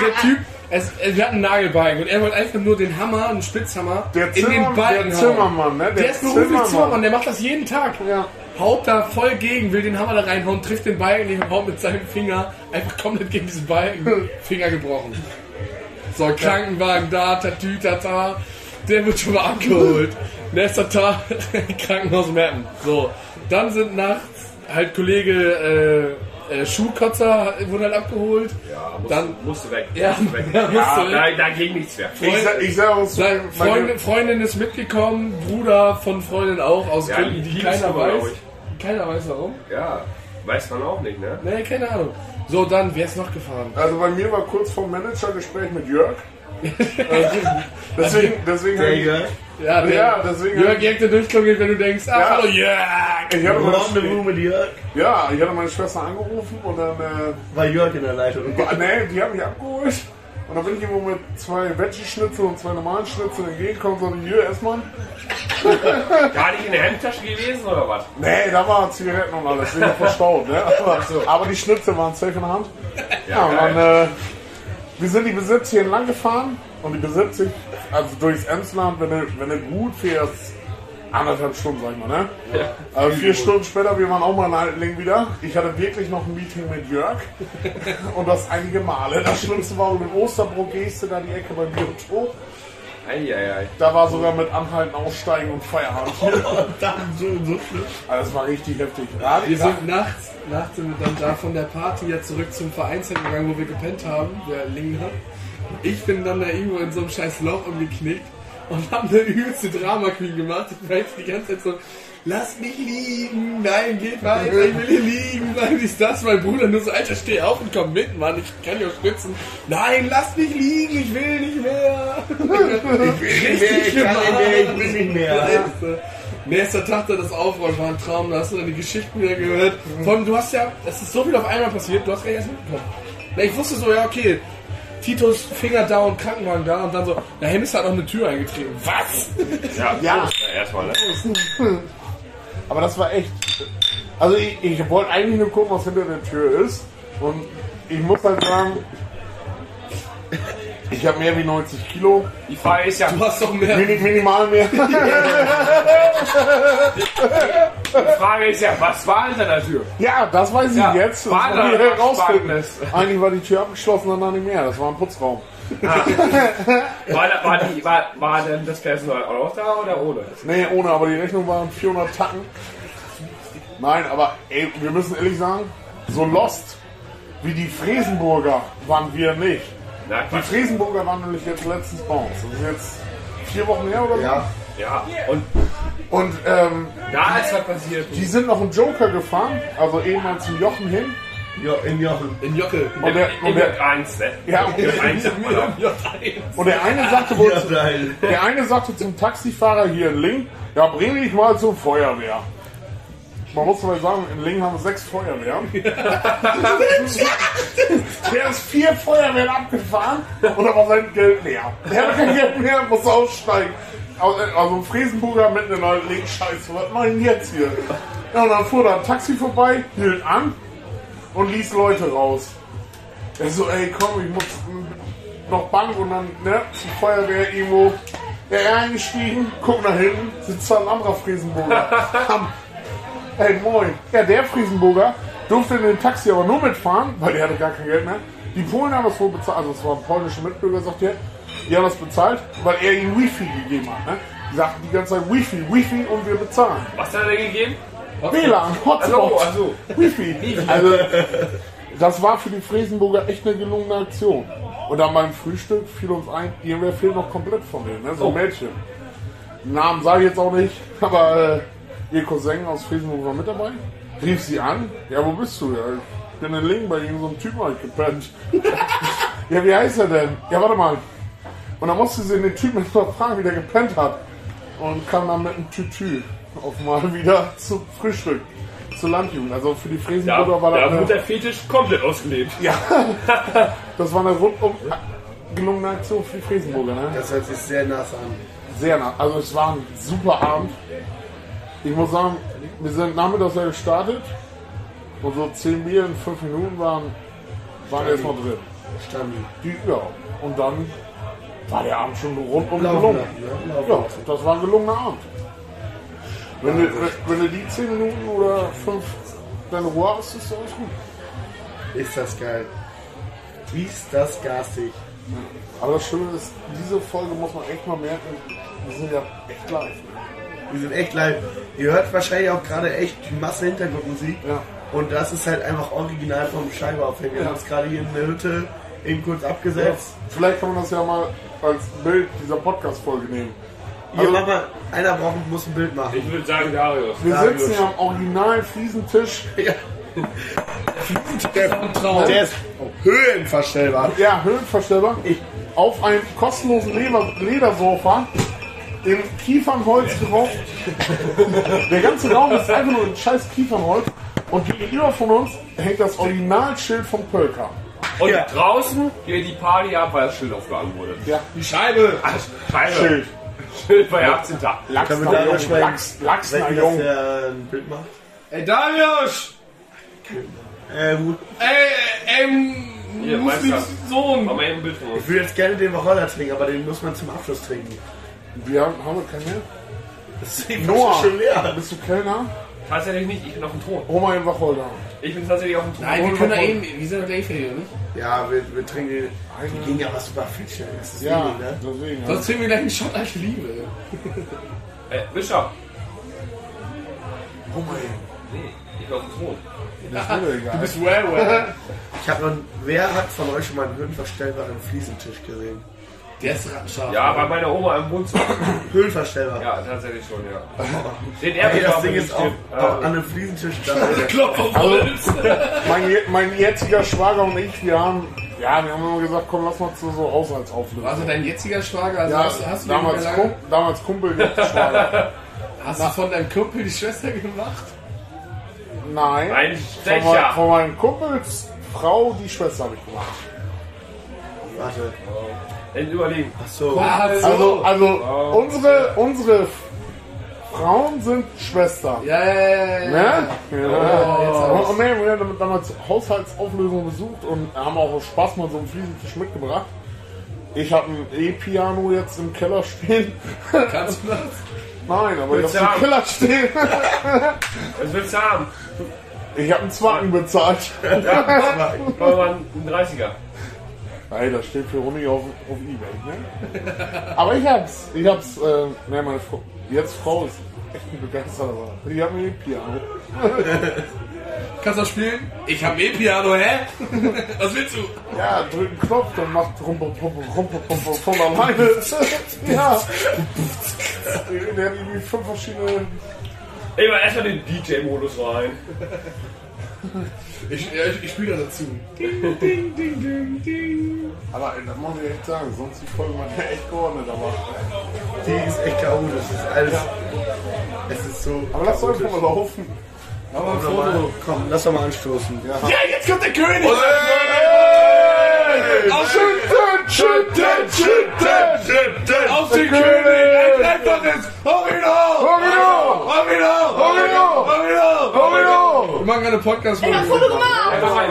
der Typ, es, wir hatten einen Nagelbalken und er wollte einfach nur den Hammer, einen Spitzhammer, der, in den Balken der. Zimmermann, ne? Der ist beruflich Zimmermann, der macht das jeden Tag. Ja. Haut da voll gegen, will den Hammer da reinhauen, trifft den Balken nicht und haut mit seinem Finger einfach komplett gegen diesen Balken. Finger gebrochen. So, Krankenwagen da, tatü, tata. Der wird schon mal abgeholt. Nächster Tag, Krankenhaus Meppen. So, dann sind nachts halt Kollege äh, äh, Schuhkotzer wurde halt abgeholt. ja, musst, Dann- musst du weg. Ja, musst du weg. ja, ja, du da, da ging nichts mehr. Ich, sag- ich sag uns, Freundin, Freundin ist mitgekommen, Bruder von Freundin auch, aus Ja, Gründen, die die keiner weiß. Keiner weiß warum. Ja, weiß man auch nicht, ne? Nee, keine Ahnung. So, dann, wer ist noch gefahren? Also bei mir war kurz vor dem Managergespräch mit Jörg. Also, deswegen, deswegen Digga. Ja, der ja, deswegen Jörg ich, Jekte durchklingelt, wenn du denkst, ach, Ja. hallo Jörg! ich hatte meine, mit Jörg. ja, ich hatte meine Schwester angerufen und dann, äh, War Jörg in der Leitung. war- nee, die hat mich abgeholt. Und dann bin ich irgendwo mit zwei Veggie-Schnitzel und zwei normalen Schnitzeln entgegengekommen, so die Jörg erstmal. Gar nicht in der Hemdtasche gewesen oder was? Nee, da waren Zigaretten und alles, sind verstaut, ne? Aber, aber die Schnitzel waren safe in der Hand. Ja, und dann, äh, wir sind die Besitz hier entlang gefahren und die Besitz, also durchs Emsland, wenn du, wenn du gut fährst, anderthalb Stunden, sag ich mal, ne? Also vier Stunden später, wir waren auch mal in Altenling wieder. Ich hatte wirklich noch ein Meeting mit Jörg und das einige Male. Das Schlimmste war, in Osterbruck gehst du da die Ecke beim Biotop. Eieiei. Da war sogar mit Anhalten, Aussteigen und Feierabend. Dann so, so schlimm. Also das war richtig heftig. Wir sind nachts, nachts sind wir dann da von der Party ja zurück zum Vereinsheim gegangen, wo wir gepennt haben, der Lingner. Ich bin dann da irgendwo in so einem scheiß Loch umgeknickt und hab eine übelste Drama Queen gemacht. Ich jetzt die ganze Zeit so, lass mich liegen, nein, geht weiter, ich will hier liegen, nein, ist das, mein Bruder nur so, Alter, steh auf und komm mit, Mann, ich kann dich auch stützen. Nein, lass mich liegen, ich will nicht mehr. Ich will nicht mehr, ich kann nicht mehr, ich will nicht mehr. Nächster, nächster Tag dann das Aufräumen war ein Traum, da hast du dann die Geschichten wieder gehört. Vor allem, du hast ja, es ist so viel auf einmal passiert, du hast gar nicht erst mitbekommen. Na, ich wusste so, ja, okay, Titos Finger down, Krankenwagen da und dann so, na, Hennis hat noch eine Tür eingetreten. Was? Ja, Ja. Erstmal, ne? Aber das war echt. Also ich, ich wollte eigentlich nur gucken, was hinter der Tür ist. Und ich muss halt sagen, ich habe mehr wie 90 Kilo. Die Frage ist ja, Du hast doch mehr. Mini, minimal mehr. die Frage ist ja, was war hinter der Tür? Ja, das weiß ich Ja, jetzt. Das war wollen da herausfinden. Eigentlich war die Tür abgeschlossen und dann nicht mehr. Das war ein Putzraum. War, da, war, die, war, war denn das Personal auch da oder ohne? Nee, ohne, aber die Rechnung waren 400 Tacken. Nein, aber ey, wir müssen ehrlich sagen, so lost wie die Fresenburger waren wir nicht. Na, Die Quatsch. Fresenburger waren nämlich jetzt letztens bei uns. Das ist jetzt vier Wochen her oder so. Ja, Ja, und Und ähm, da ist was passiert. die sind noch einen Joker gefahren, also ehemals zum Jochen hin. jo, in Jochen. In Jockel. Und der, und in der, J 1, ne? ja, und J 1 sagt man auch. Und der eine sagte wohl, Ja, geil. der eine sagte zum Taxifahrer hier in Ling, ja bring mich mal zur Feuerwehr. Man muss mal sagen, in Ling haben wir sechs Feuerwehren. der ist vier Feuerwehren abgefahren und war sein Geld leer. Der hat kein Geld mehr, muss aussteigen. Also also ein Friesenburger mitten in der Ling, scheiße, was mach ich denn jetzt hier? Ja, und dann fuhr da ein Taxi vorbei, hielt an und ließ Leute raus. Er so, ey, komm, ich muss noch Bank und dann, ne, zur Feuerwehr irgendwo. Ja, er eingestiegen, guck nach hinten, sitzt da ein anderer Friesenburger. Ey, moin. Ja, der Friesenburger durfte in den Taxi aber nur mitfahren, weil er hatte gar kein Geld mehr. Die Polen haben das wohl bezahlt, also es waren polnische Mitbürger, sagt er. Die haben das bezahlt, weil er ihnen Wifi gegeben hat, ne? Die sagten die ganze Zeit Wifi, Wifi und wir bezahlen. Was hat er denn gegeben? WLAN, Hotspot, Hallo, also. Wifi. Also, das war für die Friesenburger echt eine gelungene Aktion. Und dann beim Frühstück fiel uns ein, irgendwer fehlt noch komplett von denen, ne? so ein Mädchen. Namen sage ich jetzt auch nicht, aber äh, ihr Cousin aus Friesenburg war mit dabei. Rief sie an, ja, wo bist du? Ja, ich bin in Lingen bei irgendeinem so einem Typen ich gepennt. ja, wie heißt er denn? Ja, warte mal. Und dann musste sie den Typen mal fragen, wie der gepennt hat. Und kam dann mit einem Tütü auf mal wieder zum Frühstück, zur Landjugend. Also für die Da, Friesenburger war das da eine, wird der Fetisch komplett ausgelebt. ja, das war eine rundum gelungene Aktion für die Friesenburger. Ne? Das hört sich sehr nass an. Sehr nah. Also es war ein super Abend. Ich muss sagen, wir sind nachmittags ja gestartet und so 10 Bier in 5 Minuten waren, waren erstmal drin. Die, ja. Und dann war der Abend schon rundum Laufen gelungen. ne? Ja, das war ein gelungener Abend. Wenn, du, wenn, wenn du die 10 Minuten oder 5 deine Ruhe hast, ist alles gut. Ist das geil. Ist das garstig. Aber das Schöne ist, diese Folge muss man echt mal merken, wir sind ja echt live. Wir sind echt live. Ihr hört wahrscheinlich auch gerade echt Masse Hintergrundmusik. Ja. Und das ist halt einfach original vom Scheibeaufhänger. Wir haben uns gerade hier in der Hütte eben kurz abgesetzt. Vielleicht kann man das ja mal als Bild dieser Podcast-Folge nehmen. Hier, mach mal, einer braucht, muss ein Bild machen. Ich würde sagen, Darius. Wir Darius. sitzen ja am original Fliesentisch. Ja. Der, der ist höhenverstellbar. Ja, Höhenverstellbar. Auf einem kostenlosen Leder Ledersofa. In Kiefernholz geraucht. Der ganze Raum ist einfach nur ein scheiß Kiefernholz. Und gegenüber von uns hängt das Originalschild von Pölka. Und Ja. draußen geht die Party ab, weil das Schild aufgehangen wurde. Ja, Die Scheibe. Scheibe. Schild. Schild war ja 18 Tag. Lachs Können wir Lachs, Lachs Wenn Jung. ein Bild macht. Ey, Darius! Äh, gut. Ey, ähm, Hier, Muslims. Sohn. Mach mal eben ein Bild von uns. Ich würde jetzt gerne den Wacholder trinken, aber den muss man zum Abschluss trinken. Wir haben, haben wir keinen mehr? Das ist Noah, schon leer. bist du Kellner? Tatsächlich nicht, ich bin auf dem Thron. Mal den Wacholder. Ich bin tatsächlich auf dem Thron. Nein, wir können da eben, wir sind gleich fertig, oder nicht? Ja, wir, wir trinken. Die gehen ja super fit schnell. Das ist Ja, wenig, ne? deswegen. Ja. Sonst trinken wir gleich einen Shot alte Liebe. Äh, Bischof. Den. Nee, ich bin auf dem Thron. Das ist mir egal. Du bist well, well. Ich habe noch. Wer hat von euch schon mal einen höhenverstellbaren Fliesentisch gesehen? Der ist rattenscharf. Ja, bei meiner Oma im Wohnzimmer. Höhenverstellbar. Ja, tatsächlich schon, ja. Den Ey, Erbes das Ding ist auch, auch an einem Fliesentisch da. Klopf auf Holz. mein, je- mein jetziger Schwager und ich, wir haben, ja, wir haben immer gesagt, komm, lass mal zu so Haushaltsauflösung. War also dein jetziger Schwager? Also Ja, hast, du- hast, du damals, den Kum, damals Kumpel, jetzt Schwager. hast du von deinem Kumpel die Schwester gemacht? Nein, Ein von, mein, Stecher. von meinem Kumpels Frau, die Schwester habe ich gemacht. Warte. In Überlegen. Achso. Also, also unsere, unsere Frauen sind Schwester. Ja, ja, ja, ja. ja. Ne? Oh, Ja. jetzt hab Und, nee, wir haben damals Haushaltsauflösung besucht und haben auch aus Spaß mal so einen Fliesentisch mitgebracht. Ich habe ein E-Piano jetzt im Keller stehen. Kannst du das? Nein, aber ich Willst habe du im Keller stehen. Was willst du haben? Ich habe einen Zwacken bezahlt. Mal einen 30er. Nein, das steht für Uni auf, auf Ebay. Ne? Aber ich hab's. Ich hab's. Äh, ne, meine Frau, jetzt Frau ist echt ein begeisterter. Die haben mir Piano. Kannst du das spielen? Ich hab E-Piano, hä? Was willst du? Ja, drück einen Knopf, dann macht rum, rum, rum, rum, rum, rum, von alleine. ja. Der hat irgendwie fünf verschiedene. Ey, mal erstmal den DJ-Modus rein. Ich, ja, ich, ich spiele da dazu. Aber ey, das muss ich echt sagen, sonst die Folge war der echt geordnet, aber. Die ist echt chaotisch. Das ist alles. Es ist so. Aber lass einfach mal laufen. Aber komm, lass doch mal anstoßen. Ja. Ja, jetzt kommt der König! Auf schütten, schütten, schütten, schütten. Auf den König! Ein einfaches! Hoch ihn hoch! Hoch ihn hoch! Hoch ihn hier Wir machen eine podcast Ich hab ein Foto gemacht! Einfach rein.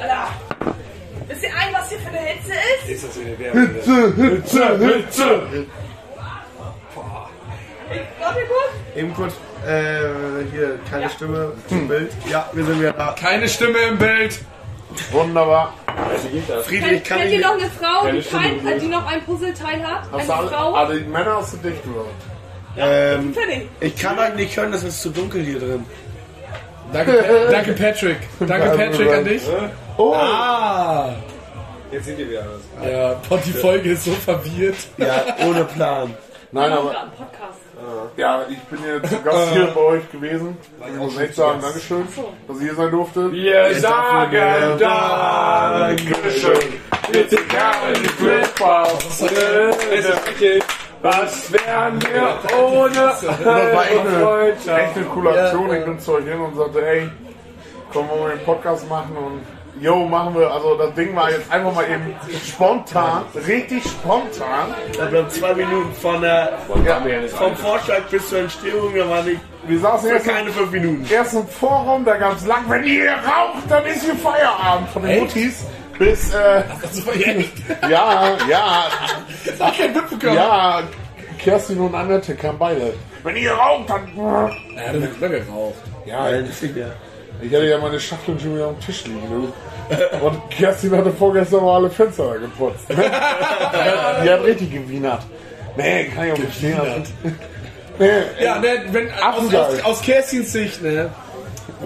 Alter. Wisst ihr ein, was hier für eine Hitze ist? Ist das eine Werbung? Hitze, Hitze. Warte kurz. Eben kurz, äh, hier, keine Stimme zum Bild. Ja, wir sind wieder da. Keine Stimme im Bild! Wunderbar. Friedrich Kennt, kann kennt ich ihr noch eine Frau, die, kein, die noch ein Puzzleteil hat? Hast Eine alle, Frau? alle die Männer hast du dicht gehört. ähm. Ich kann halt nicht hören, das ist zu dunkel hier drin. Danke, danke Patrick. Danke Patrick an dich. Oh, Ah! Jetzt sind die wieder alles. Ja, Gott, die Folge ist so verwirrt. Ja, ohne Plan. nein, Wir aber. Ja, ich bin zu Gast hier bei euch gewesen. Ich muss echt sagen, Dankeschön, dass ich hier sein durfte. Wir sagen Dankeschön. Wir Karen Grillpaus. Was wären wir ohne Das war echt eine, echt eine coole Aktion. Ich bin zu euch hin und sagte, ey, komm, wollen wir einen Podcast machen und yo, machen wir. Also das Ding war jetzt einfach mal eben spontan, richtig spontan. Wir haben zwei Minuten von der, Ja, vom Vorschlag bis zur Entstehung, da war nicht, Wir saßen erst, keine fünf Minuten. erst im Vorraum, da gab's lang, wenn ihr raucht, dann ist hier Feierabend von den Echt? Muttis. Bis, äh, Das ja, ja, Sag kein mitbekommen. ja, Kerstin und Annette kamen beide. Wenn ihr raucht, dann... Ja, dann wird geraucht. Ja, das mehr. Ich hatte ja meine Schachteln schon wieder am Tisch liegen. Und Kerstin hatte vorgestern mal alle Fenster da geputzt. Ne? Die hat richtig gewienert. Nee, kann ich auch verstehen. Nee, Ja, ne, wenn, aus, aus, aus Kerstins Sicht, ne?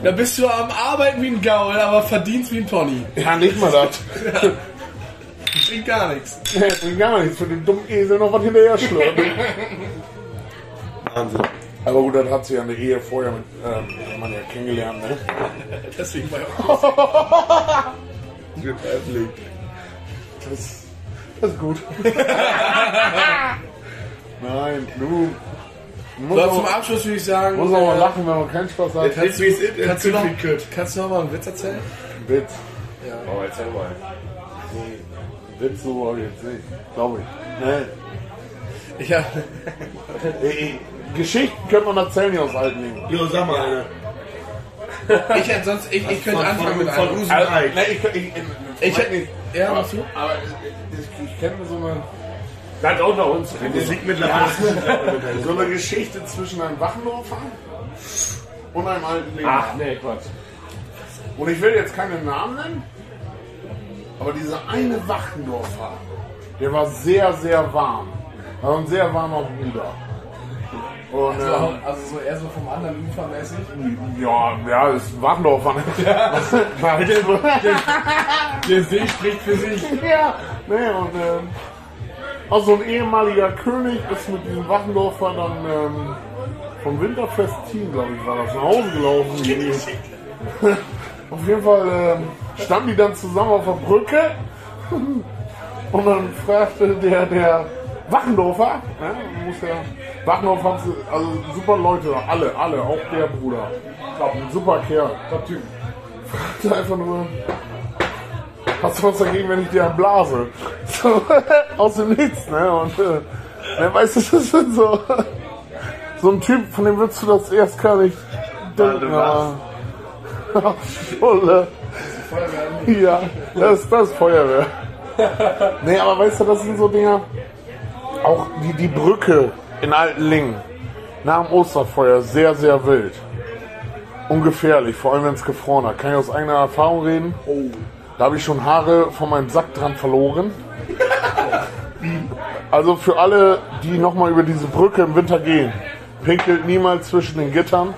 Da bist du am Arbeiten wie ein Gaul, aber verdienst wie ein Pony. ja, nicht mal das. Bringt gar nichts. Nee, bringt gar nichts. Für den dummen Esel noch was hinterher schlürfen. Wahnsinn. Aber gut, das hat sie ja eine Ehe vorher mit ähm, Mann ja kennengelernt, ne? Deswegen war ich auch. Wird veröffentlicht. Das, das ist gut. Nein, du. Muss So, zum Abschluss würde ich sagen, muss auch mal äh, lachen, wenn man keinen Spaß hat. kannst, du, kannst, du noch, kannst du noch mal einen Witz erzählen? Witz. Oh, erzähl mal. Witz so habe ich jetzt nicht. Glaube ich. Nee. Ich hab, Ey, Geschichten könnte man erzählen hier aus alten Dingen. Jo, sag mal eine. ich hätte sonst, ich, ich könnte Von, anfangen mit einem. Usen Also, nee, ich, ich, ich, Ich hätte, ja, aber, machst du? aber ich, ich kenne so eine, Bleibt auch nach uns. Musik mittlerweile. so eine Geschichte zwischen einem Wachendorfer und einem alten Leben. Ach, nee, Quatsch. Und ich will jetzt keinen Namen nennen, aber dieser eine Wachendorfer, der war sehr, sehr warm. War ein sehr warmer Bruder. Und, ähm, Also so eher so vom anderen Ufer mäßig. ja, ja, ist Wachendorfer. Ne? Der See spricht für sich. Ja, nee, und ähm, also ein ehemaliger König ist mit diesem Wachendorfer dann ähm, vom Winterfest Team, glaube ich, war das, nach Hause gelaufen. auf jeden Fall ähm, standen die dann zusammen auf der Brücke und dann fragte der, der Wachendorfer, ne, muss ja, Haben sie- also super Leute, alle, alle, auch der Bruder. Ein super Kerl. Top-Typ. Fragte einfach nur, Hast du was dagegen, wenn ich dir blase? So, aus dem Nichts, ne? Und, äh, weißt du, das ist so, so ein Typ, von dem würdest du das erst gar nicht denken. Ach, Schulle. Ja, das, das ist Feuerwehr. Nee, aber weißt du, das sind so Dinger, auch die, die Brücke in Altenlingen nach dem Osterfeuer, sehr, sehr wild. Ungefährlich, vor allem wenn es gefroren hat. Kann ich aus eigener Erfahrung reden? Da habe ich schon Haare von meinem Sack dran verloren. Also für alle, die nochmal über diese Brücke im Winter gehen, pinkelt niemals zwischen den Gittern.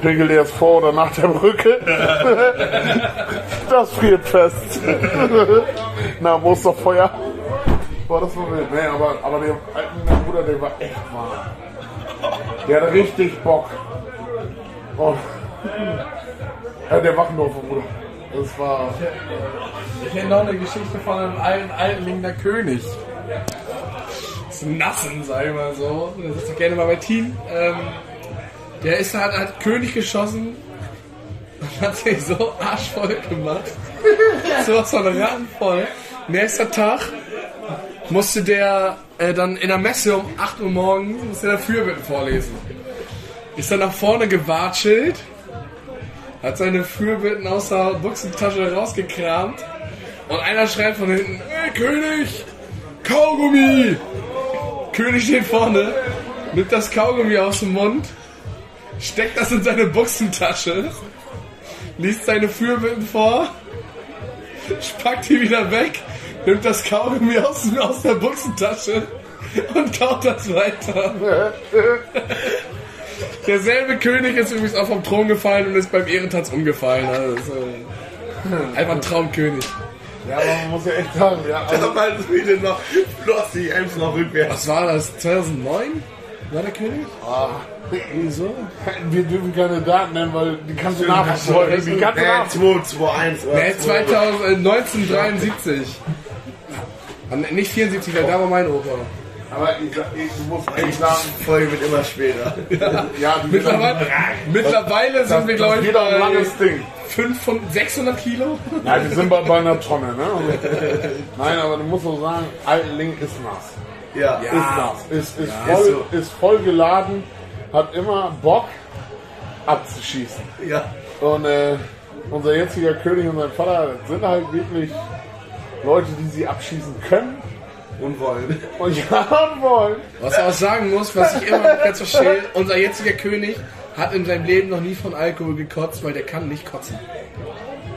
Pinkelt erst vor oder nach der Brücke. Das friert fest. Na, am Osterfeuer. Boah, das war wild. Nee, aber, aber der alte Bruder, der war echt warm. Der hat richtig Bock. Oh. Ja, der Wachendorfer Bruder. Das war. Ich kenne noch eine Geschichte von einem alten, Linkner König. Das Nassen, sag ich mal so. Sitzt doch gerne mal bei Team. Ähm, der ist hat, hat König geschossen und hat sich so arschvoll gemacht. so was von rattenvoll. Nächster Tag musste der äh, dann in der Messe um 8 Uhr morgens musste der Fürbitten vorlesen. Ist dann nach vorne gewatschelt, hat seine Fürbitten aus der Buchsentasche rausgekramt und einer schreit von hinten, hey König, Kaugummi! König steht vorne, nimmt das Kaugummi aus dem Mund, steckt das in seine Buchsentasche, liest seine Fürbitten vor, spackt die wieder weg, nimmt das Kaugummi aus, aus der Buchsentasche und kaut das weiter. Derselbe König ist übrigens auch vom Thron gefallen und ist beim Ehrentanz umgefallen. Also, äh, einfach ein Traumkönig. Ja, aber man muss ja echt sagen, ja, also, Damals wieder noch Flossi, Ems noch rückwärts. Was war das? 2009? War der König? Wieso? wir dürfen keine Daten nennen, weil die kannst du nachverfolgen. Die kannst du Nee, nachverfolgen. 2, 2, 1 oder Nee, 2. 2000, äh, 1973. Nicht 74, weil da war mein Opa. Aber ich, ich, du musst echt sagen, Die Folge wird immer später. ja, die Mittlerweile, mittlerweile sind wir, glaube ich, bei langes Ding. 500, 600 Kilo. Ja, wir sind bei, bei einer Tonne, ne? Nein, aber du musst auch sagen, Altenling ist nass. Ja. Ist nass. Ist, ist, Ja, voll, ist so. ist voll geladen, hat immer Bock abzuschießen. Ja. Und äh, unser jetziger König und sein Vater sind halt wirklich Leute, die sie abschießen können Und wollen. und ja wollen. Was man auch sagen muss, was ich immer noch ganz verstehe, unser jetziger König hat in seinem Leben noch nie von Alkohol gekotzt, weil der kann nicht kotzen.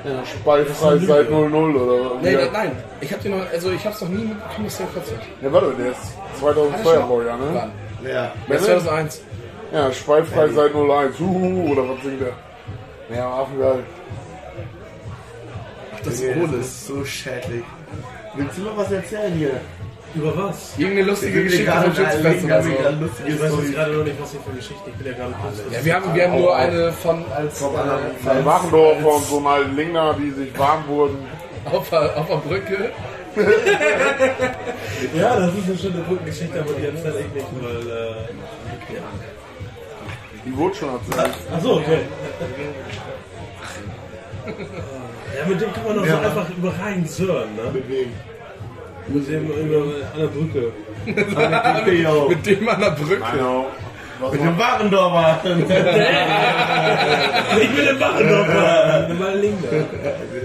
Ja, Speifrei seit 00 oder Nein, ja. nein, nein. Ich habe den noch, also ich habe es noch nie mitbekommen, dass der kotzt hat. Ja, warte, der ist 2002 Baujahr, ne? Wann? Ja. Der ist 2001. Ja, Speifrei seit 01. Huhu, oder was singt der? Ja, Affengeil. Das Nee, ist so schädlich. Willst du noch was erzählen hier? Über was? Irgendeine lustige Ich Geschichte von Schützenfest oder so. Ich lustige weiß jetzt gerade noch nicht, was ich für Geschichte. Ich bin ja gerade kurz. Ja, wir haben, wir haben nur eine von als, äh, Die als Wachendorfer und so mal Linger, die sich warm wurden. auf, der, auf der Brücke. Ja, das ist eine schöne Brückengeschichte, aber die erzähle ich nicht, weil. Äh, Die wurde schon erzählt. Achso, okay. Ja, mit dem kann man doch so einfach über Rhein surren, ne? Mit wem? Mit dem über, an der Brücke. Theo. Mit dem an der Brücke. Genau. Mit dem Warendorfer. Ich mal! Mal Linger.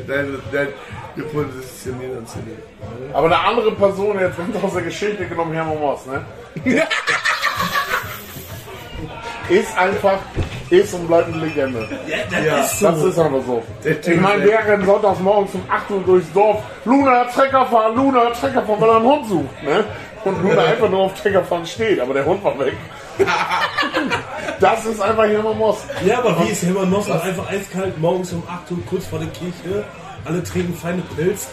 Dein, dein, wir positionieren uns hier. Aber eine andere Person jetzt ganz aus der Geschichte genommen, Hermann Moss, ne? ist einfach, ist und bleibt eine Legende. Ja. ist Das ist einfach so. Ich meine, der rennt sonntags morgens um 8 Uhr durchs Dorf. Luna, Trecker fahren, Luna, Trecker fahren, weil er einen Hund sucht. Ne? Und Luna einfach nur auf Trecker fahren steht, aber der Hund war weg. das ist einfach Hermann Moss. Ja, aber wie ist Hermann Moss einfach eiskalt morgens um 8 Uhr kurz vor der Kirche? Alle trinken feine Pilz.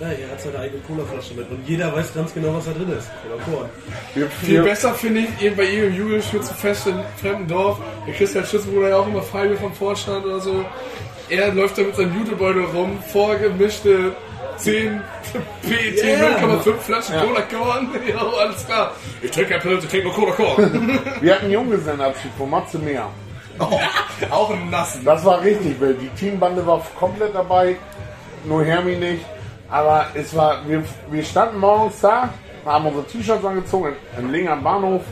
Ja, er hat seine eigene Colaflasche mit und jeder weiß ganz genau, was da drin ist. Cola Korn. Viel besser finde ich eben bei jedem Jugendschützenfest in fremden Dorf. Der Christian Schützenbruder ja auch immer Feige vom Vorstand oder so. Er läuft da mit seinem Jutebeutel rum, vorgemischte 10 PET Yeah. 0,5 Flaschen Cola Korn. Ja, alles klar. Ich trinke kein Pilz, ich trinke nur Cola Korn. wir hatten einen Junggesellenabschied von Matze Meer. auch im Nassen. Das war richtig wild. Die Teambande war komplett dabei, nur Hermi nicht. Aber es war, wir, wir standen morgens da, haben unsere T-Shirts angezogen in, in Lingen am Bahnhof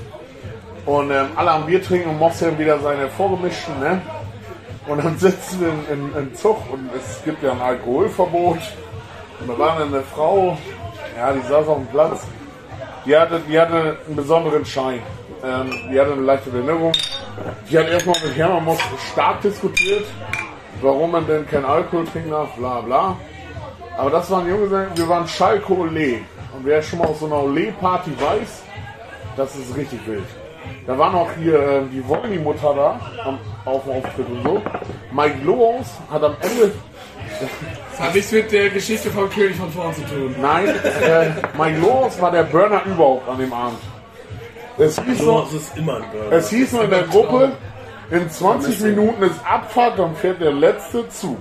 und ähm, alle am Bier trinken und Mosse wieder seine vorgemischten, ne? Und dann sitzen wir in, im Zug und es gibt ja ein Alkoholverbot. Und da war dann eine Frau, ja, die saß auf dem Platz, die hatte, die hatte einen besonderen Schein. Ähm, die hatte eine leichte Behinderung. Die hat erstmal mit Hermann Moss stark diskutiert, warum man denn kein Alkohol trinken darf, bla bla. Aber das waren Junge, wir waren Schalke Ole. Und wer schon mal auf so einer Ole-Party weiß, das ist richtig wild. Da war noch hier äh, die Wolny-Mutter da am, auf dem Auftritt und so. Mike Loos hat am Ende, Das hat nichts mit der Geschichte vom König von vorn zu tun. nein, äh, Mike Loos war der Burner überhaupt an dem Abend. Es hieß So, noch, es ist immer ein Burger. es hieß noch in der Gruppe, in 20 Minuten ist Abfahrt, dann fährt der letzte Zug.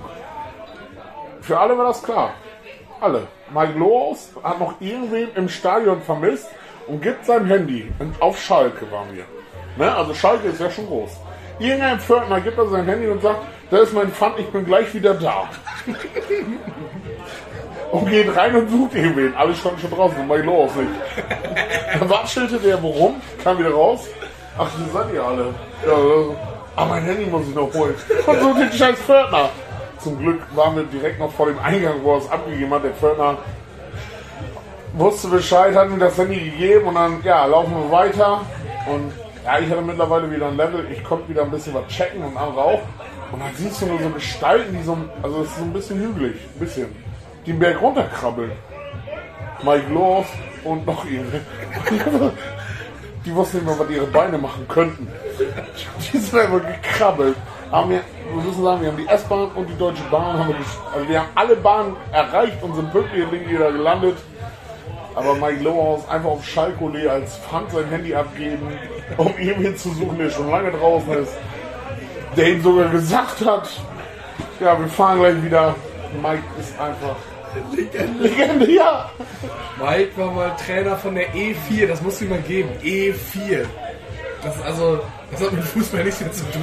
Für alle war das klar. Alle. Mike Loos hat noch irgendwen im Stadion vermisst und gibt sein Handy. Und auf Schalke waren wir. Ne? Also Schalke ist ja schon groß. Irgendein Pförtner gibt er sein Handy und sagt, da ist mein Pfand, ich bin gleich wieder da. und geht rein und sucht irgendwen. Alle standen schon draußen und Mike Loos nicht. Dann watschelte der, warum? Kam wieder raus. Ach, hier seid ihr alle. Ja, äh, ah, mein Handy muss ich noch holen. Und so den scheiß Pförtner. Zum Glück waren wir direkt noch vor dem Eingang, wo er es abgegeben hat. Der Pförtner wusste Bescheid, hat mir das Handy gegeben und dann, ja, laufen wir weiter. Und ja, ich hatte mittlerweile wieder ein Level. Ich konnte wieder ein bisschen was checken und andere auch. Und dann siehst du nur so Gestalten, die so, also es ist so ein bisschen hügelig, ein bisschen, die den Berg runterkrabbeln. Mike Loos und noch ihre. Die wussten nicht mehr, was ihre Beine machen könnten. Die sind einfach gekrabbelt. Haben wir, wir müssen sagen, wir haben die S-Bahn und die Deutsche Bahn, haben wir, also wir haben alle Bahnen erreicht und sind pünktlich in wieder gelandet. Aber Mike Lohaus einfach auf Schalkole als Pfand sein Handy abgeben, um ihn hinzusuchen, der schon lange draußen ist. Der ihm sogar gesagt hat, ja, wir fahren gleich wieder. Mike ist einfach Legende, ja. Mike war mal Trainer von der E4, das musst du ihm mal geben. E4. Das ist also, das hat mit Fußball nichts mehr zu tun.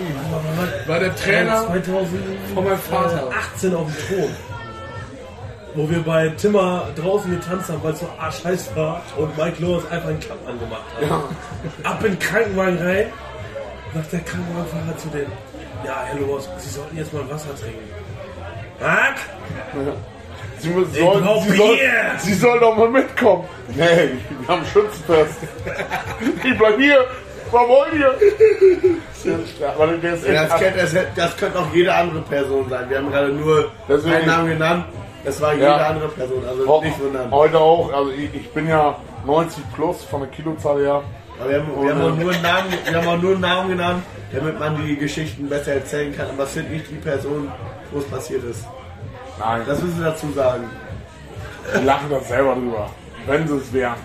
War der Trainer 2018 von meinem Vater. auf dem Thron. Wo wir bei Timmer draußen getanzt haben, weil es so arschheiß war und Mike Loris einfach einen Klapp angemacht hat. Ab in den Krankenwagen rein, sagt der Krankenwagenfahrer zu denen, ja, Herr Loris, Sie sollten jetzt mal Wasser trinken. Was? Sie, müssen- sollen, sie, soll, Bier. sie sollen doch mal mitkommen. Nee, wir haben Schützenfest. Ich bleib hier. Was wollt ihr? Ja, das, könnte, das, das könnte auch jede andere Person sein. Wir haben gerade nur Deswegen- einen Namen genannt. Das war jede Ja. andere Person, also Auch- nicht wundern. Heute auch, also ich, ich bin ja 90 plus von der Kilozahl her. Aber wir haben, wir, haben auch nur einen Namen, wir haben auch nur einen Namen genannt, damit man die Geschichten besser erzählen kann. Aber es sind nicht die Personen, wo es passiert ist. Nein, Das müssen wir dazu sagen. die lachen das selber drüber. Wenn sie es wären.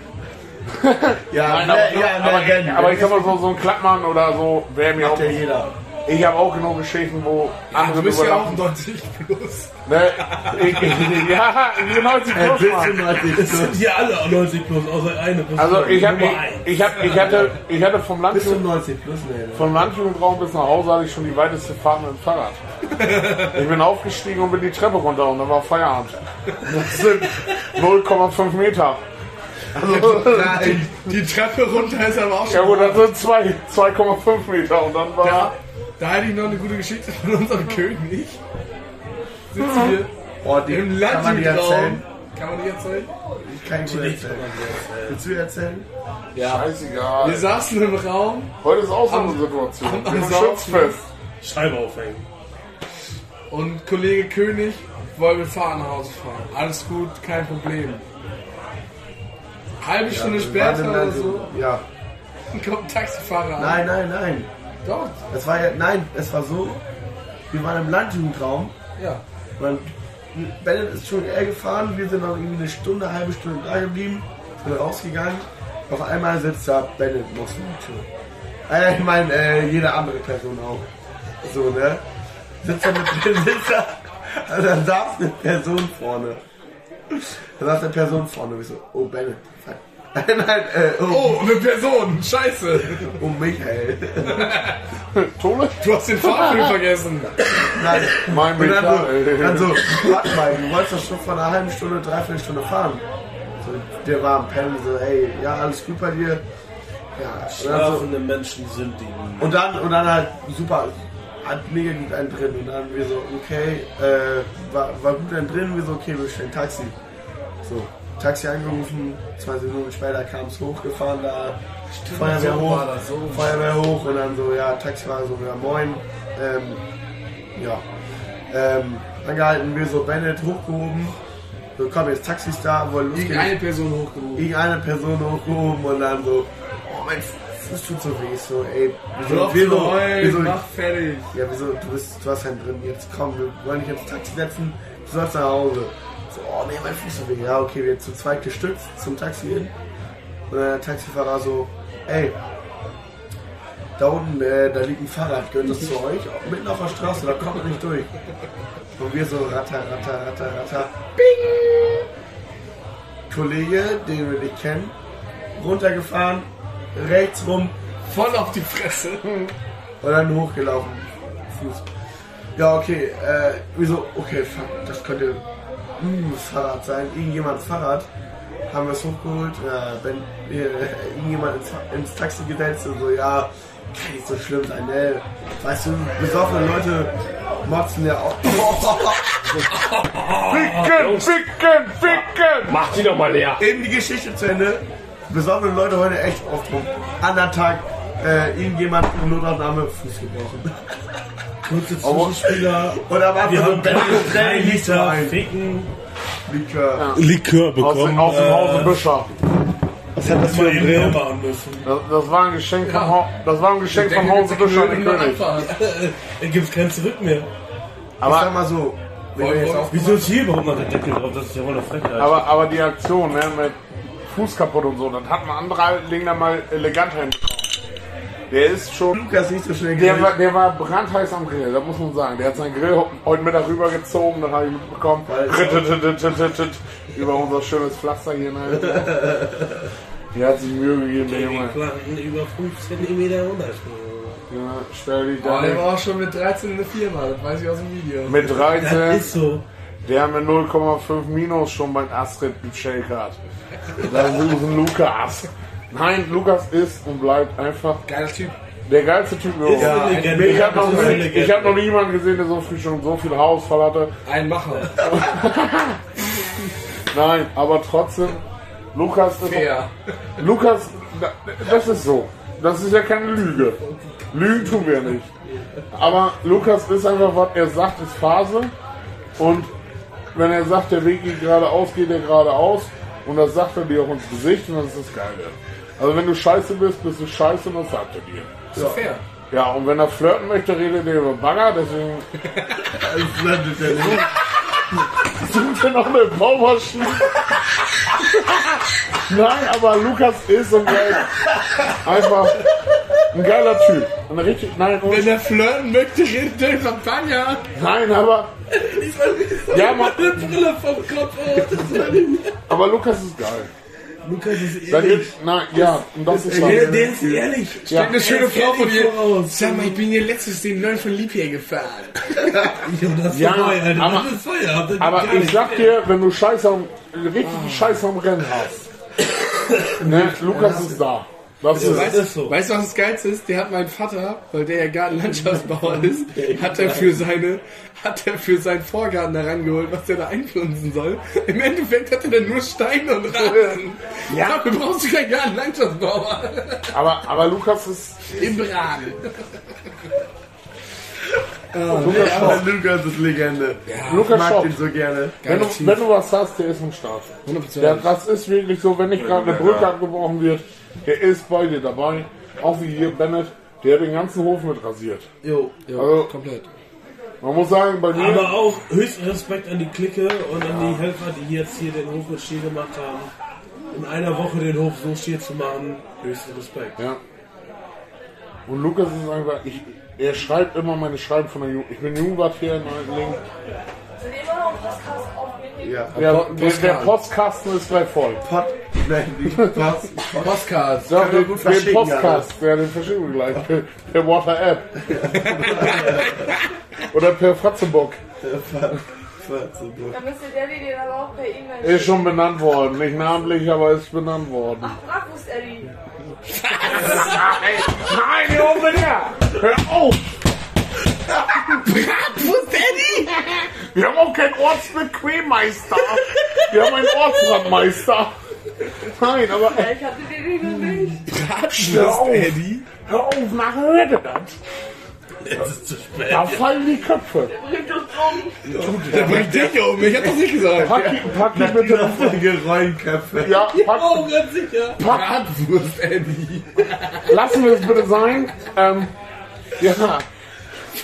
Ja, Nein, ne, aber, ja, aber, ne, wenn, aber wenn. ich sag mal so, so ein Klappmann oder so wäre mir auch. Ja jeder. Ich habe auch genug Geschichten, wo andere Du bist ja auch lachen. 90 plus. Ne? Ich, ich, ja, ich 90 Äh, plus, 90 Das sind hier alle 90 plus, außer eine Person. Also ich, hab, ich, ich, hab, ich, hatte, ich hatte vom Bist du Landjugend, 90 plus? Nee, ne? vom Landjugendraum bis nach Hause hatte ich schon die weiteste Fahrt mit dem Fahrrad. Ich bin aufgestiegen und bin die Treppe runter und dann war Feierabend. Das sind 0,5 Meter. Also, Nein. Die Treppe runter ist aber auch ja schon. gut, das sind zwei- 2,5 Meter und dann war... Da, da hätte ich noch eine gute Geschichte von unserem König. Sitzen wir Oh, die im kann man die erzählen. Kann man die erzählen? Ich kann die erzählen. Willst du erzählen? Scheißegal. Wir saßen im Raum. Heute ist auch so eine Situation. am- Wir am. Schützfest. Scheibe aufhängen. Und Kollege König wollte mit Fahrrad nach Hause fahren. Alles gut, kein Problem. Halbe Stunde Wir später oder so Ja. kommt ein Taxifahrer. Nein, nein, nein. Doch, Das war ja, nein, es war so, wir waren im Landjugendraum ja. und dann, Bennett ist schon eher gefahren, wir sind noch irgendwie eine Stunde, eine halbe Stunde da geblieben, sind rausgegangen. Auf einmal sitzt da Bennett noch der Tür. Äh, ich meine, äh, jede andere Person auch. So, ne? Sitzt da, mit, sitzt da, also da saß eine Person vorne. Da saß eine Person vorne. Und ich so, oh Bennett. Nein, äh, oh, Oh, eine Person, scheiße. oh Michael. Tole? Du hast den Fahrstuhl vergessen. Nein, Mein Und dann so, Metall. dann so, warte mal, du wolltest doch schon vor einer halben Stunde, dreiviertel Stunde fahren. So, der war am Pennen, so, ey, ja, alles gut bei dir. Ja, dann, so, Schlafende Menschen sind die. und dann, und dann halt super, hat mega gut einen drin. Und dann wir so, okay, äh, war, war gut einen drin, wir so, okay, wir stellen Taxi. So, Taxi angerufen, 20 Minuten später kam es hochgefahren, da Feuerwehr so hoch, war so. Feuerwehr hoch und dann so, ja, Taxifahrer so, ja, moin. Ähm, ja, ähm, angehalten, wir so Bennett hochgehoben, So, komm, jetzt Taxi ist da, wollen losgehen. Irgendeine Person hochgehoben. irgendeine Person hochgehoben und dann so, oh mein Fuß tut so weh. So, ey, wieso, wieso, wieso, mach fertig. ja, wieso, du bist, du hast einen drin, jetzt komm, wir wollen dich ins Taxi setzen, du sollst nach Hause. So, oh nee, mein Fuß tut weh. Ja, okay, wir zu zweit gestützt zum Taxi hin. Und der Taxifahrer so, ey, da unten, äh, da liegt ein Fahrrad, gehört das zu euch? Mitten auf der Straße, da kommt ihr nicht durch. Und wir so, ratter, ratter, ratter, ratter, bing! Kollege, den wir nicht kennen, runtergefahren, rechts rum Voll auf die Fresse. und dann hochgelaufen. Fuß. Ja, okay, äh, wieso? Okay, fuck, das könnte mm, Fahrrad sein. Irgendjemands Fahrrad. Haben wir es hochgeholt, äh, wenn äh, irgendjemand ins, ins Taxi gesetzt und so, ja, kann nicht so schlimm sein, ne? Weißt du, besoffene Leute motzen ja auch. Ficken, ficken, ficken! Mach die doch mal leer. Eben die Geschichte zu Ende. Besoffene Leute heute echt oft rum. Anderen Tag, äh, irgendjemand in Notaufnahme Fuß gebrochen. Kurze Zwischenspieler. Oder war Wir so haben ein Liter Ficken Likör. Likör Aus, dem- bekommen. aus dem Hause äh, Büscher. Was hat das für ein Grill? Das, das war ein Geschenk vom, Ha- das war ein Geschenk vom Hause Büscher und König. Da gibt's kein Zurück mehr. Ich sag Aber, mal so, wenn wir jetzt auf Wieso ist hier überhaupt noch der Deckel drauf? Das ist ja wohl eine Frechheit. aber, aber die Aktion ne, mit Fuß kaputt und so, das hat ein anderer Ding da mal eleganter hinbekommen. Der ist schon. Lukas nicht so schnell Der war, der war brandheiß am Grill, das muss man sagen. Der hat seinen Grill heute Mittag rübergezogen, dann habe ich mitbekommen. Über unser schönes Pflaster hier. Ne? Der hat sich Mühe gegeben, der Junge. Über 5 cm runterspringen. Ja, stell dich Oh, da der nicht. war auch schon mit 13 in der Firma, das weiß ich aus dem Video. Mit Das 13, ist so. Der mit 0,5 Minus schon beim Astrid im Shake hat. Da ist ein Lukas. Nein, Lukas ist und bleibt einfach Geiler Typ. der geilste Typ überhaupt. eine Legende. Ich habe noch, ich hab noch nie jemanden gesehen, der so früh schon so viel Haarausfall hatte. Ein Macher. Nein, aber trotzdem, Lukas ist. Fair. Lukas, da- das ist so. Das ist ja keine Lüge. Lügen tun wir nicht. Aber Lukas ist einfach, was er sagt, ist Phase. Und wenn er sagt, der Weg geht geradeaus, geht er geradeaus. Und das sagt er dir auch ins Gesicht und das ist das Geile. Also wenn du scheiße bist, bist du scheiße und das sagt er dir. Ist doch fair. Ja, und wenn er flirten möchte, redet er über Bagger, deswegen Das landet der nicht. sucht er noch eine Baumaschine. Nein, aber Lukas ist und bleibt einfach ein geiler Typ. Ein richtig, nein, und, Wenn er flirten möchte, redet er über Panja. nein, aber, ja, man, Brille vom Kopf. aber Lukas ist geil. Lukas ist Da ehrlich. gibt's, nein, ja, und das ist Der, was. der ist ehrlich. Ja. Eine schöne Er Frau von dir. voraus. Sag mal, ich bin hier letztes den neuen von Liebherr gefahren. Ja, das ist Ja, vorbei, Alter. aber- das ist Feuer. Das Aber ich sag dir, wenn du Scheiße am, richtig Scheiße am Rennen hast, ne, Lukas ist da. Das ist, Das ist so. Weißt du, was das Geilste ist? Der hat meinen Vater, weil der ja Gartenlandschaftsbauer ist, hat er für seine, hat er für seinen Vorgarten da rangeholt, was der da einpflanzen soll. Im Endeffekt hat er dann nur Steine und Rasen. Ja. Dafür brauchst du keinen Gartenlandschaftsbauer. aber, aber Lukas ist, Im Rahmen. Lukas Aber Lukas ist Legende. ich Lukas mag Schopp. den so gerne. Wenn du, wenn du was hast, der ist am Start. Ja, das ist wirklich so, wenn nicht gerade eine Brücke abgebrochen wird, der ist bei dir dabei. Auch wie hier Bennett, der hat den ganzen Hof mit rasiert. Jo. Also, Komplett. man muss sagen, bei mir, Aber auch höchsten Respekt an die Clique und an die Helfer, die jetzt hier den Hof mit Stiel gemacht haben. In einer Woche den Hof so still zu machen, höchsten Respekt. ja. Und Lukas ist einfach, ich, er schreibt immer meine Schreiben von der Jugend. Ich bin Jugendwart hier in Altenling. Sind immer noch Podcast aufnehmen? Ja. Ja, der, der Postkasten ist gleich voll. Pot, nein, die Post. Postcards. Ja, den, gut den Postkast, ja, den verschicken wir gleich. Per, per WhatsApp. Oder per Fratzenbock. Dann müsste Daddy den aber auch per E-Mail Ist schon benannt worden. Nicht namentlich, aber ist benannt worden. Bratwurst, Eddie. Nein, hier oben her! Hör auf! Bratwurst, Eddie! Wir haben auch keinen Ortsbequemmeister. Wir haben einen Ortsbrandmeister. Nein, aber Ich hatte den noch nicht. hör auf, Eddie? hör auf, nachher hört ihr das. Jetzt ist zu spät. Da fallen die Köpfe. Bringt uns um. Der bringt dich um. Ich hab das nicht gesagt. Pack, pack die bitte nach Folge Rollenköpfe. Ja, pack, Oh, ganz sicher. Bratwurst, Eddie. lassen wir es bitte sein. Ähm, ja,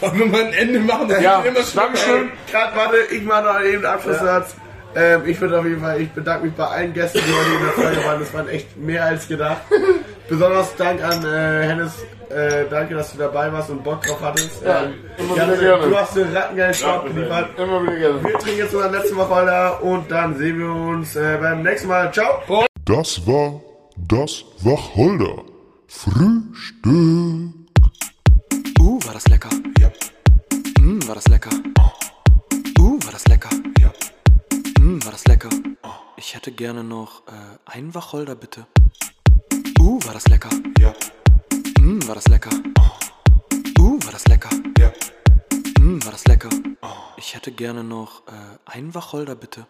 Wollen wir mal ein Ende machen? Das ja, immer. Dankeschön. Gerade warte, ich mache noch eben einen Abschlusssatz. Ähm, ich würde auf jeden Fall, ich bedanke mich bei allen Gästen, die heute in der Folge waren. Das waren echt mehr als gedacht. Besonders Dank an äh, Hennes. Äh, danke, dass du dabei warst und Bock drauf hattest. Ja, Ähm, immer Janne, wieder gerne. Du hast einen rattengeilen Sport geliefert. Immer wieder gerne. Wir trinken jetzt unseren letzten Wacholder und dann sehen wir uns äh, beim nächsten Mal. Ciao! Das war das Wacholder. Frühstück. Uh, war das lecker. Ja. Mm, war das lecker. Uh, war das lecker. Ja. Mm, war das lecker. Ich hätte gerne noch äh, einen Wacholder, bitte. Uh, war das lecker. Ja. Mm, war das lecker. Uh, war das lecker. Ja. Mm, war das lecker. Ich hätte gerne noch äh, einen Wacholder, bitte.